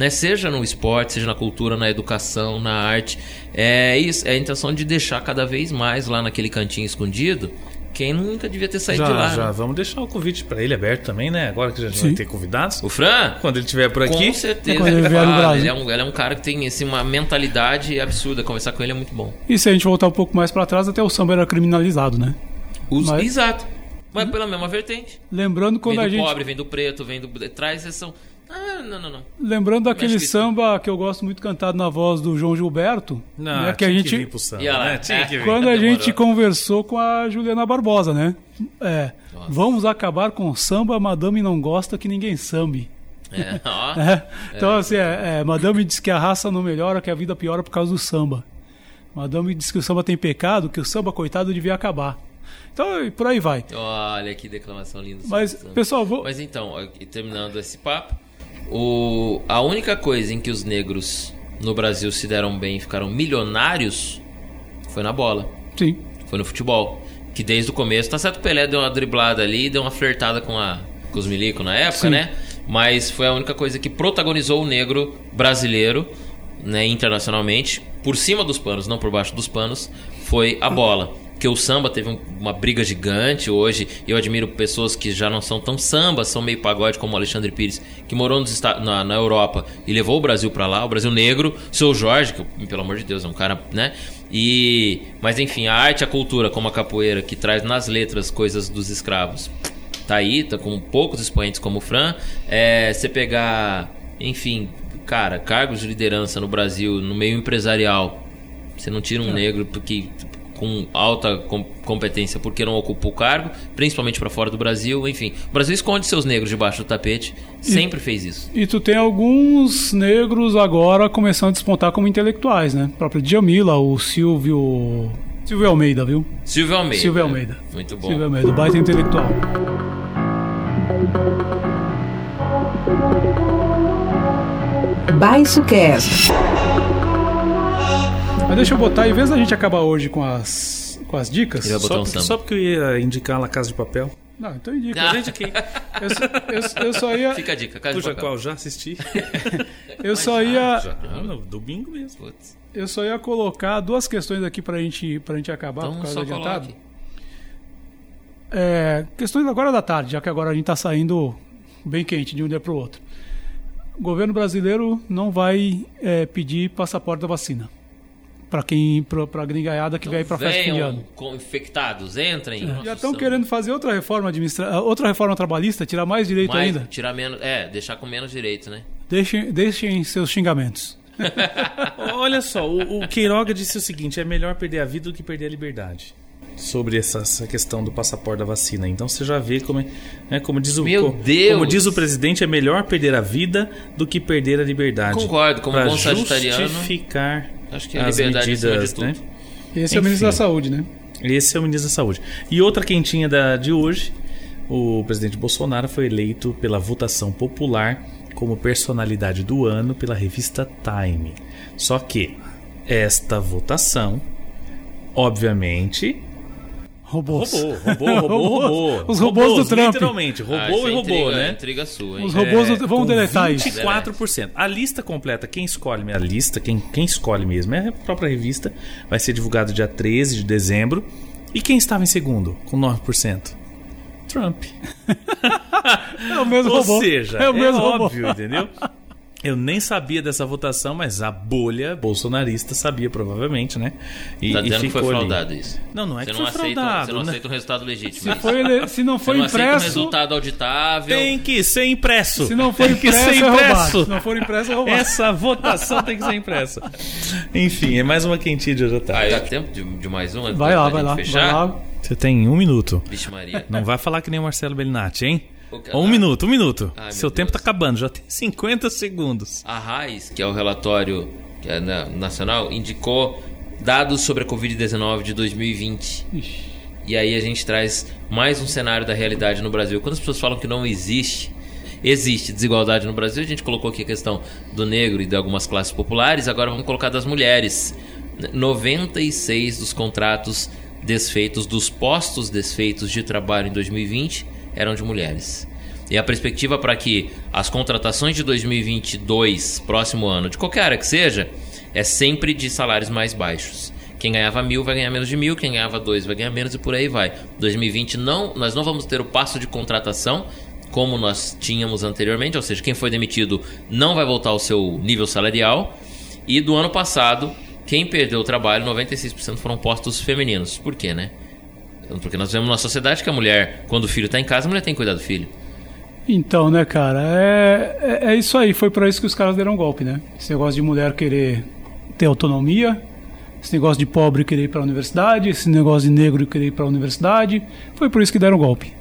Né? Seja no esporte, seja na cultura, na educação, na arte. É isso, é a intenção de deixar cada vez mais lá naquele cantinho escondido quem nunca devia ter saído de Já, lá. já né? vamos deixar o convite pra ele aberto também, né? Agora que já vai Sim. ter convidados. O Fran? Quando ele estiver por aqui. Com certeza. Quando ele vier no Ah, Brasil. ele, é um, ele é um cara que tem assim, uma mentalidade absurda. Conversar com ele é muito bom. E se a gente voltar um pouco mais pra trás, até o samba era criminalizado, né? Os- Mas- Exato. Mas pela mesma vertente. Lembrando quando vem a do gente. pobre, vem do preto, vem do. Traz são. Ah, não, não, não. Lembrando que isso- samba que eu gosto muito cantado na voz do João Gilberto, Não, né, que a gente vir pro samba, né? Tinha que vir. quando a Demorou. gente conversou com a Juliana Barbosa, né? É, Nossa. vamos acabar com o samba, madame não gosta que ninguém sambe. É, ó. É, Então, assim, é, é, madame diz que a raça não melhora, que a vida piora por causa do samba. Madame diz que o samba tem pecado, que o samba, coitado, devia acabar. Então, e por aí vai. Olha que declamação linda. Mas, pessoal, vou... Mas então, terminando esse papo, o, a única coisa em que os negros no Brasil se deram bem e ficaram milionários foi na bola, Sim. foi no futebol. Que desde o começo, tá certo o Pelé deu uma driblada ali, deu uma flertada com, a, com os milico na época, Sim. né? Mas foi a única coisa que protagonizou o negro brasileiro, né, internacionalmente, por cima dos panos, não por baixo dos panos, foi a bola. Porque o samba teve um- uma briga gigante hoje. Eu admiro pessoas que já não são tão samba, são meio pagode, como o Alexandre Pires, que morou nos na, na Europa e levou o Brasil pra lá, o Brasil negro. Seu Jorge, que pelo amor de Deus é um cara, né? E mas enfim, a arte, a cultura, como a capoeira, que traz nas letras coisas dos escravos, tá aí, tá com poucos expoentes como o Fran. É, você pegar, enfim, cara, cargos de liderança no Brasil, no meio empresarial, você não tira um negro porque com alta com- competência porque não ocupa o cargo, principalmente pra fora do Brasil, enfim. O Brasil esconde seus negros debaixo do tapete, sempre fez isso. E tu tem alguns negros agora começando a despontar como intelectuais, né? O próprio Djamila, o Silvio. Silvio Almeida, viu? Silvio Almeida. Silvio Almeida. Muito bom. Silvio Almeida, o baita intelectual. Baixo Cast. Mas deixa eu botar, em vez da gente acabar hoje com as, com as dicas. Só, um porque, só porque eu ia indicar La Casa de Papel. Não, então indica. Ah. Gente, quem? Eu, só- eu- eu só ia. Fica a dica, casa de Cuja papel. qual já assisti. Eu só ia. Já, no domingo mesmo. Putz. Eu só ia colocar duas questões aqui pra gente, pra gente acabar por Então causa só do adiantado. coloque. É, questões agora da tarde, já que agora a gente está saindo bem quente de um dia para o outro. O governo brasileiro não vai é, pedir passaporte da vacina para quem, para a gringaiada que vai para festa de ano. com infectados, entrem. Nossa, Já estão querendo fazer outra reforma administra outra reforma trabalhista, tirar mais direito Mais- ainda. Tirar menos. É, deixar com menos direito, né? Deixem, deixem seus xingamentos. Olha só, o, o Queiroga disse o seguinte: é melhor perder a vida do que perder a liberdade. Sobre essa, essa questão do passaporte da vacina. Então você já vê como, é- né, como, diz o, Meu co- Deus! como diz o presidente, é melhor perder a vida do que perder a liberdade. Concordo, como Pra bom sagitariano. justificar Acho que a as liberdade acima de medidas, tudo. né? Esse é o ministro Enfim. da Saúde, né? Esse é o ministro da Saúde. E outra quentinha da, de hoje: o presidente Bolsonaro foi eleito pela votação popular como personalidade do ano pela revista Time. Só que esta votação, obviamente. Robôs. Roubou, roubou, roubou, roubou. Os robôs do Trump. Literalmente, Ah, roubou isso e é roubou, intriga, né? Intriga sua, hein? Os robôs do... É, Vamos com deletar isso. 24%. A lista completa, quem escolhe a lista, quem, quem escolhe mesmo é a própria revista, vai ser divulgado dia 13 de dezembro. E quem estava em segundo, com 9%? Trump. É o mesmo Ou robô. seja, é o mesmo robô. óbvio, entendeu? Eu nem sabia dessa votação, mas a bolha bolsonarista sabia provavelmente, né? E, Tá e dizendo que foi ficou ali. fraudado isso. Não, não é Você que não, foi aceita, fraudado. você não né? aceita um resultado legítimo. é isso. Foi Se não Você for não aceita um impresso... resultado auditável. Tem que ser impresso. Se não for tem que impresso, ser é impresso. Se não for impresso, é roubado. Essa votação tem que ser impressa. Enfim, é mais uma quentinha de hoje à tarde. Ah, dá tempo de, de mais uma? Vai lá, vai lá. Fechar? Vai lá. Você tem um minuto. Vixe Maria. Não vai falar que nem o Marcelo Bellinati, hein? Um minuto, um minuto. Ai, Seu tempo tá Deus. acabando, já tem 50 segundos. A RAIS, que é o relatório que é na- nacional, indicou dados sobre a Covid-19 de 2020. E aí a gente traz mais um cenário da realidade no Brasil. Quando as pessoas falam que não existe, existe desigualdade no Brasil, a gente colocou aqui a questão do negro e de algumas classes populares, agora vamos colocar das mulheres. 96 dos contratos desfeitos, dos postos desfeitos de trabalho em 2020 eram de mulheres. E a perspectiva para que as contratações de 2022, próximo ano, de qualquer área que seja, é sempre de salários mais baixos. Quem ganhava mil vai ganhar menos de mil, quem ganhava dois vai ganhar menos e por aí vai. 2020 não, nós não vamos ter o passo de contratação como nós tínhamos anteriormente, ou seja, quem foi demitido não vai voltar ao seu nível salarial. E do ano passado, quem perdeu o trabalho, 96% foram postos femininos. Por quê, né? Porque nós vemos numa sociedade que a mulher, quando o filho está em casa, a mulher tem que cuidar do filho. Então, né, cara, é, é, é isso aí. Foi pra isso que os caras deram golpe, né? Esse negócio de mulher querer ter autonomia, esse negócio de pobre querer ir pra universidade, esse negócio de negro querer ir pra universidade. Foi por isso que deram golpe.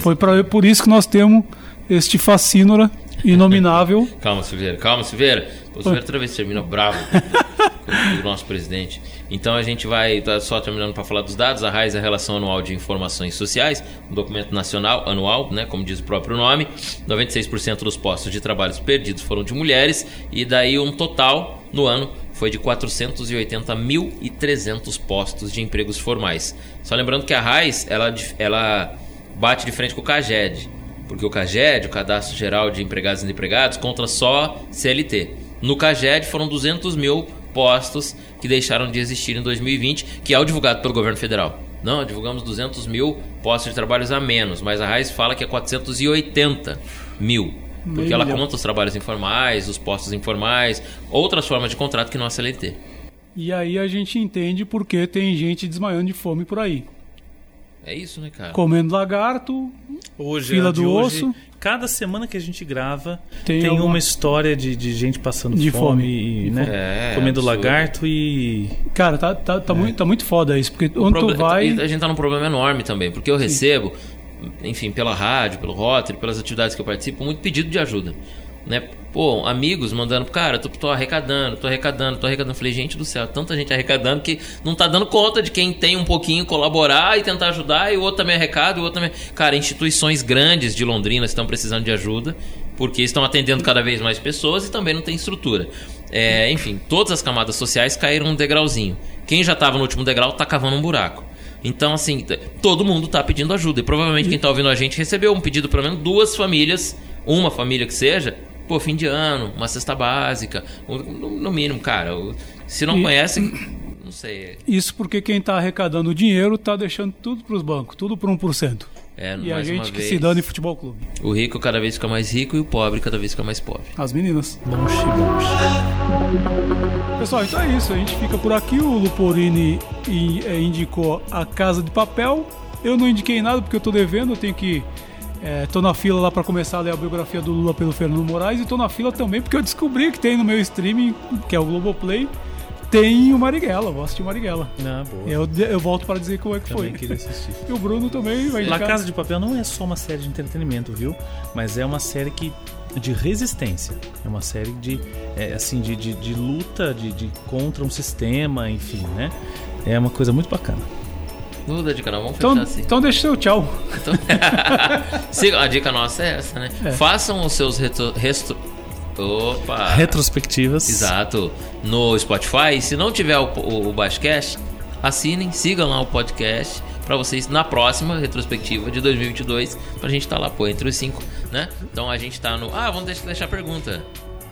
Foi pra, por isso que nós temos este facínora inominável. Calma, Silveira, calma, Silveira. O Silveira outra vez termina bravo com o nosso presidente. Então a gente vai, tá só terminando para falar dos dados, a RAIS é a Relação Anual de Informações Sociais, um documento nacional anual, né, como diz o próprio nome. 96% dos postos de trabalho perdidos foram de mulheres e daí um total no ano foi de 480.300 postos de empregos formais. Só lembrando que a RAIS, ela, ela bate de frente com o CAGED, porque o CAGED, o Cadastro Geral de Empregados e Empregados, conta só CLT. No CAGED foram 200 mil postos que deixaram de existir em 2020, que é o divulgado pelo governo federal. Não, divulgamos 200 mil postos de trabalhos a menos, mas a RAIS fala que é 480 mil. Porque Meio ela milhão. conta os trabalhos informais, os postos informais, outras formas de contrato que não a CLT. E aí a gente entende porque tem gente desmaiando de fome por aí. É isso, né, cara? Comendo lagarto, Hoje, Fila de do hoje, osso. Cada semana que a gente grava Tem tem, alguma- uma história de, de gente passando De fome, fome. e, né? É, comendo absurdo. lagarto e Cara, tá, tá, tá, muito, tá muito foda isso, porque onde tu vai. A gente tá num problema enorme também, porque eu recebo, enfim, pela rádio, pelo Rotary, pelas atividades que eu participo, muito pedido de ajuda. Né? Pô, amigos mandando, cara, tô, tô arrecadando, tô arrecadando, tô arrecadando. Falei, gente do céu, tanta gente arrecadando que não tá dando conta de quem tem um pouquinho colaborar e tentar ajudar, e o outro também arrecada, e o outro também. Cara, instituições grandes de Londrina estão precisando de ajuda, porque estão atendendo cada vez mais pessoas e também não tem estrutura. É, enfim, todas as camadas sociais caíram um degrauzinho. Quem já tava no último degrau tá cavando um buraco. Então, assim, todo mundo tá pedindo ajuda. E provavelmente quem tá ouvindo a gente recebeu um pedido, pelo menos duas famílias, uma família que seja, pô, fim de ano, uma cesta básica, no, mínimo, cara. Se não E- conhece, não sei. Isso porque quem tá arrecadando o dinheiro tá deixando tudo pros bancos, tudo por 1%. É, E a gente que vez, se dane futebol clube. O rico cada vez fica mais rico e o pobre cada vez fica mais pobre. As meninas. Longe, longe. Pessoal, então é isso. A gente fica por aqui. O Luporini in- eh, indicou a Casa de Papel. Eu não indiquei nada porque eu tô devendo. Eu tenho que É, tô na fila lá para começar a ler a biografia do Lula pelo Fernando Moraes e tô na fila também porque eu descobri que tem no meu streaming, que é o Globoplay, tem o Marighella, vou assistir o Marighella. Ah, boa. Eu, eu volto para dizer como é que Também foi. queria assistir. E o Bruno também vai La indicar. Casa de Papel não é só uma série de entretenimento, viu? Mas é uma série que de resistência. É uma série de é, assim de, de, de luta de, de contra um sistema, enfim, né? É uma coisa muito bacana. Muda de canal, vamos Então, fechar assim. então deixa seu tchau. Siga- a dica nossa é essa, né? É. Façam os seus retro... Opa! Retrospectivas. Exato. No Spotify. Se não tiver o, o, o assinem, sigam lá o podcast para vocês na próxima retrospectiva de 2022 pra gente estar lá, pô, entre os cinco, né? Então a gente tá no. Ah, vamos deixar, deixar pergunta.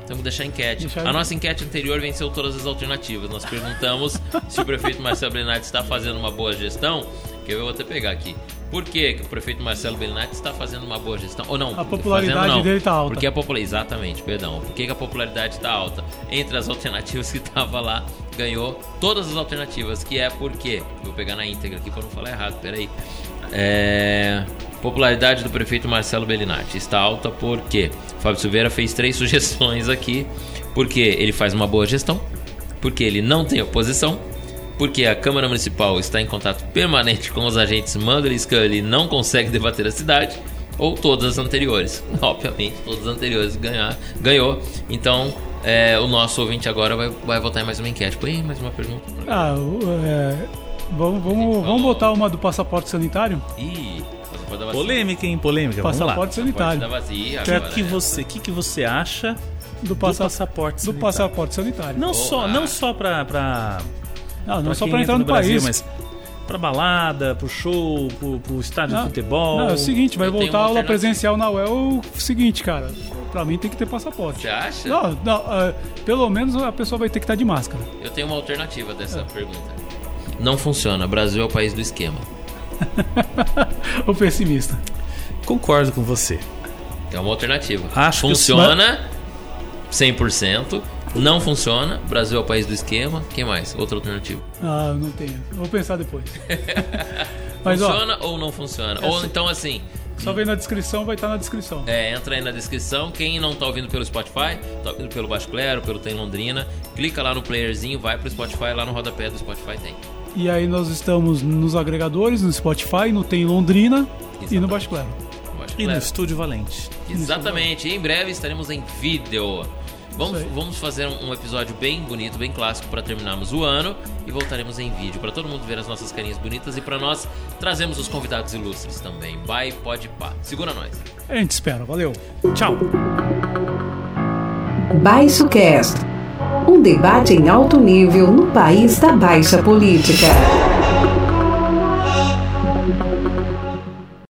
Temos que deixar enquete. Deixar- A nossa enquete anterior venceu todas as alternativas. Nós perguntamos se o prefeito Marcelo Belinati está fazendo uma boa gestão. Que eu vou até pegar aqui. Por que, que o prefeito Marcelo Belinati está fazendo uma boa gestão? Ou não? A popularidade fazendo não. dele tá alta. Porque a popularidade, exatamente, perdão. Por que, que a popularidade está alta? Entre as alternativas que tava lá, ganhou todas as alternativas, que é porque. Vou pegar na íntegra aqui para não falar errado, peraí. É. Popularidade do prefeito Marcelo Bellinati está alta porque Fábio Silveira fez três sugestões aqui. Porque ele faz uma boa gestão, porque ele não tem oposição, porque a Câmara Municipal está em contato permanente com os agentes Mangler e Scully e não consegue debater a cidade, ou todas as anteriores. Obviamente, todas as anteriores ganhar, ganhou. Então, é, o nosso ouvinte agora vai, vai votar em mais uma enquete. Põe mais uma pergunta. Ah, é, vamos, vamos, vamos botar uma do passaporte sanitário? Ih, passaporte da vacina. Polêmica, hein? Polêmica. Vamos lá. Passaporte Passaporte da sanitário. vazia Que, agora, que né? você, que que você acha Do, do passa, passaporte? do sanitário? passaporte sanitário. Não só, não só pra, pra, Não, não pra só para entrar entra no, Brasil, país. mas pra balada, pro show, pro, pro estádio Não, de futebol. Não, é o seguinte, vai Eu tenho voltar a uma aula alternativa. presencial na UEL. O seguinte, cara, pra mim tem que ter passaporte. Você acha? Não, não, ah, pelo menos a pessoa vai ter que estar de máscara. Eu tenho uma alternativa dessa pergunta. Não funciona. Brasil é o país do esquema. o pessimista. Concordo com você. É uma alternativa. Acho que funciona 100%. Não funciona. Brasil é o país do esquema. Quem mais? Outra alternativa. Ah, não tenho. Vou pensar depois. Mas ó, funciona ou não funciona? Ou essa- então assim, só vem na descrição, vai estar na descrição. é, entra aí na descrição. Quem não tá ouvindo pelo Spotify, tá ouvindo pelo Baixo Clero, pelo Tem Londrina, clica lá no playerzinho, vai pro Spotify, lá no rodapé do Spotify tem. E aí nós estamos nos agregadores, no Spotify, no Tem Londrina e no Exatamente. Baixo Clero. E no. Estúdio Valente. Exatamente. E em breve estaremos em vídeo. Vamos, vamos fazer um, um episódio bem bonito, bem clássico para terminarmos o ano e voltaremos em vídeo para todo mundo ver as nossas carinhas bonitas e para nós trazemos os convidados ilustres também. Bye, pode pá. Segura nós. A gente espera, valeu. Tchau. Baixo Cast. Um debate em alto nível no país da baixa política.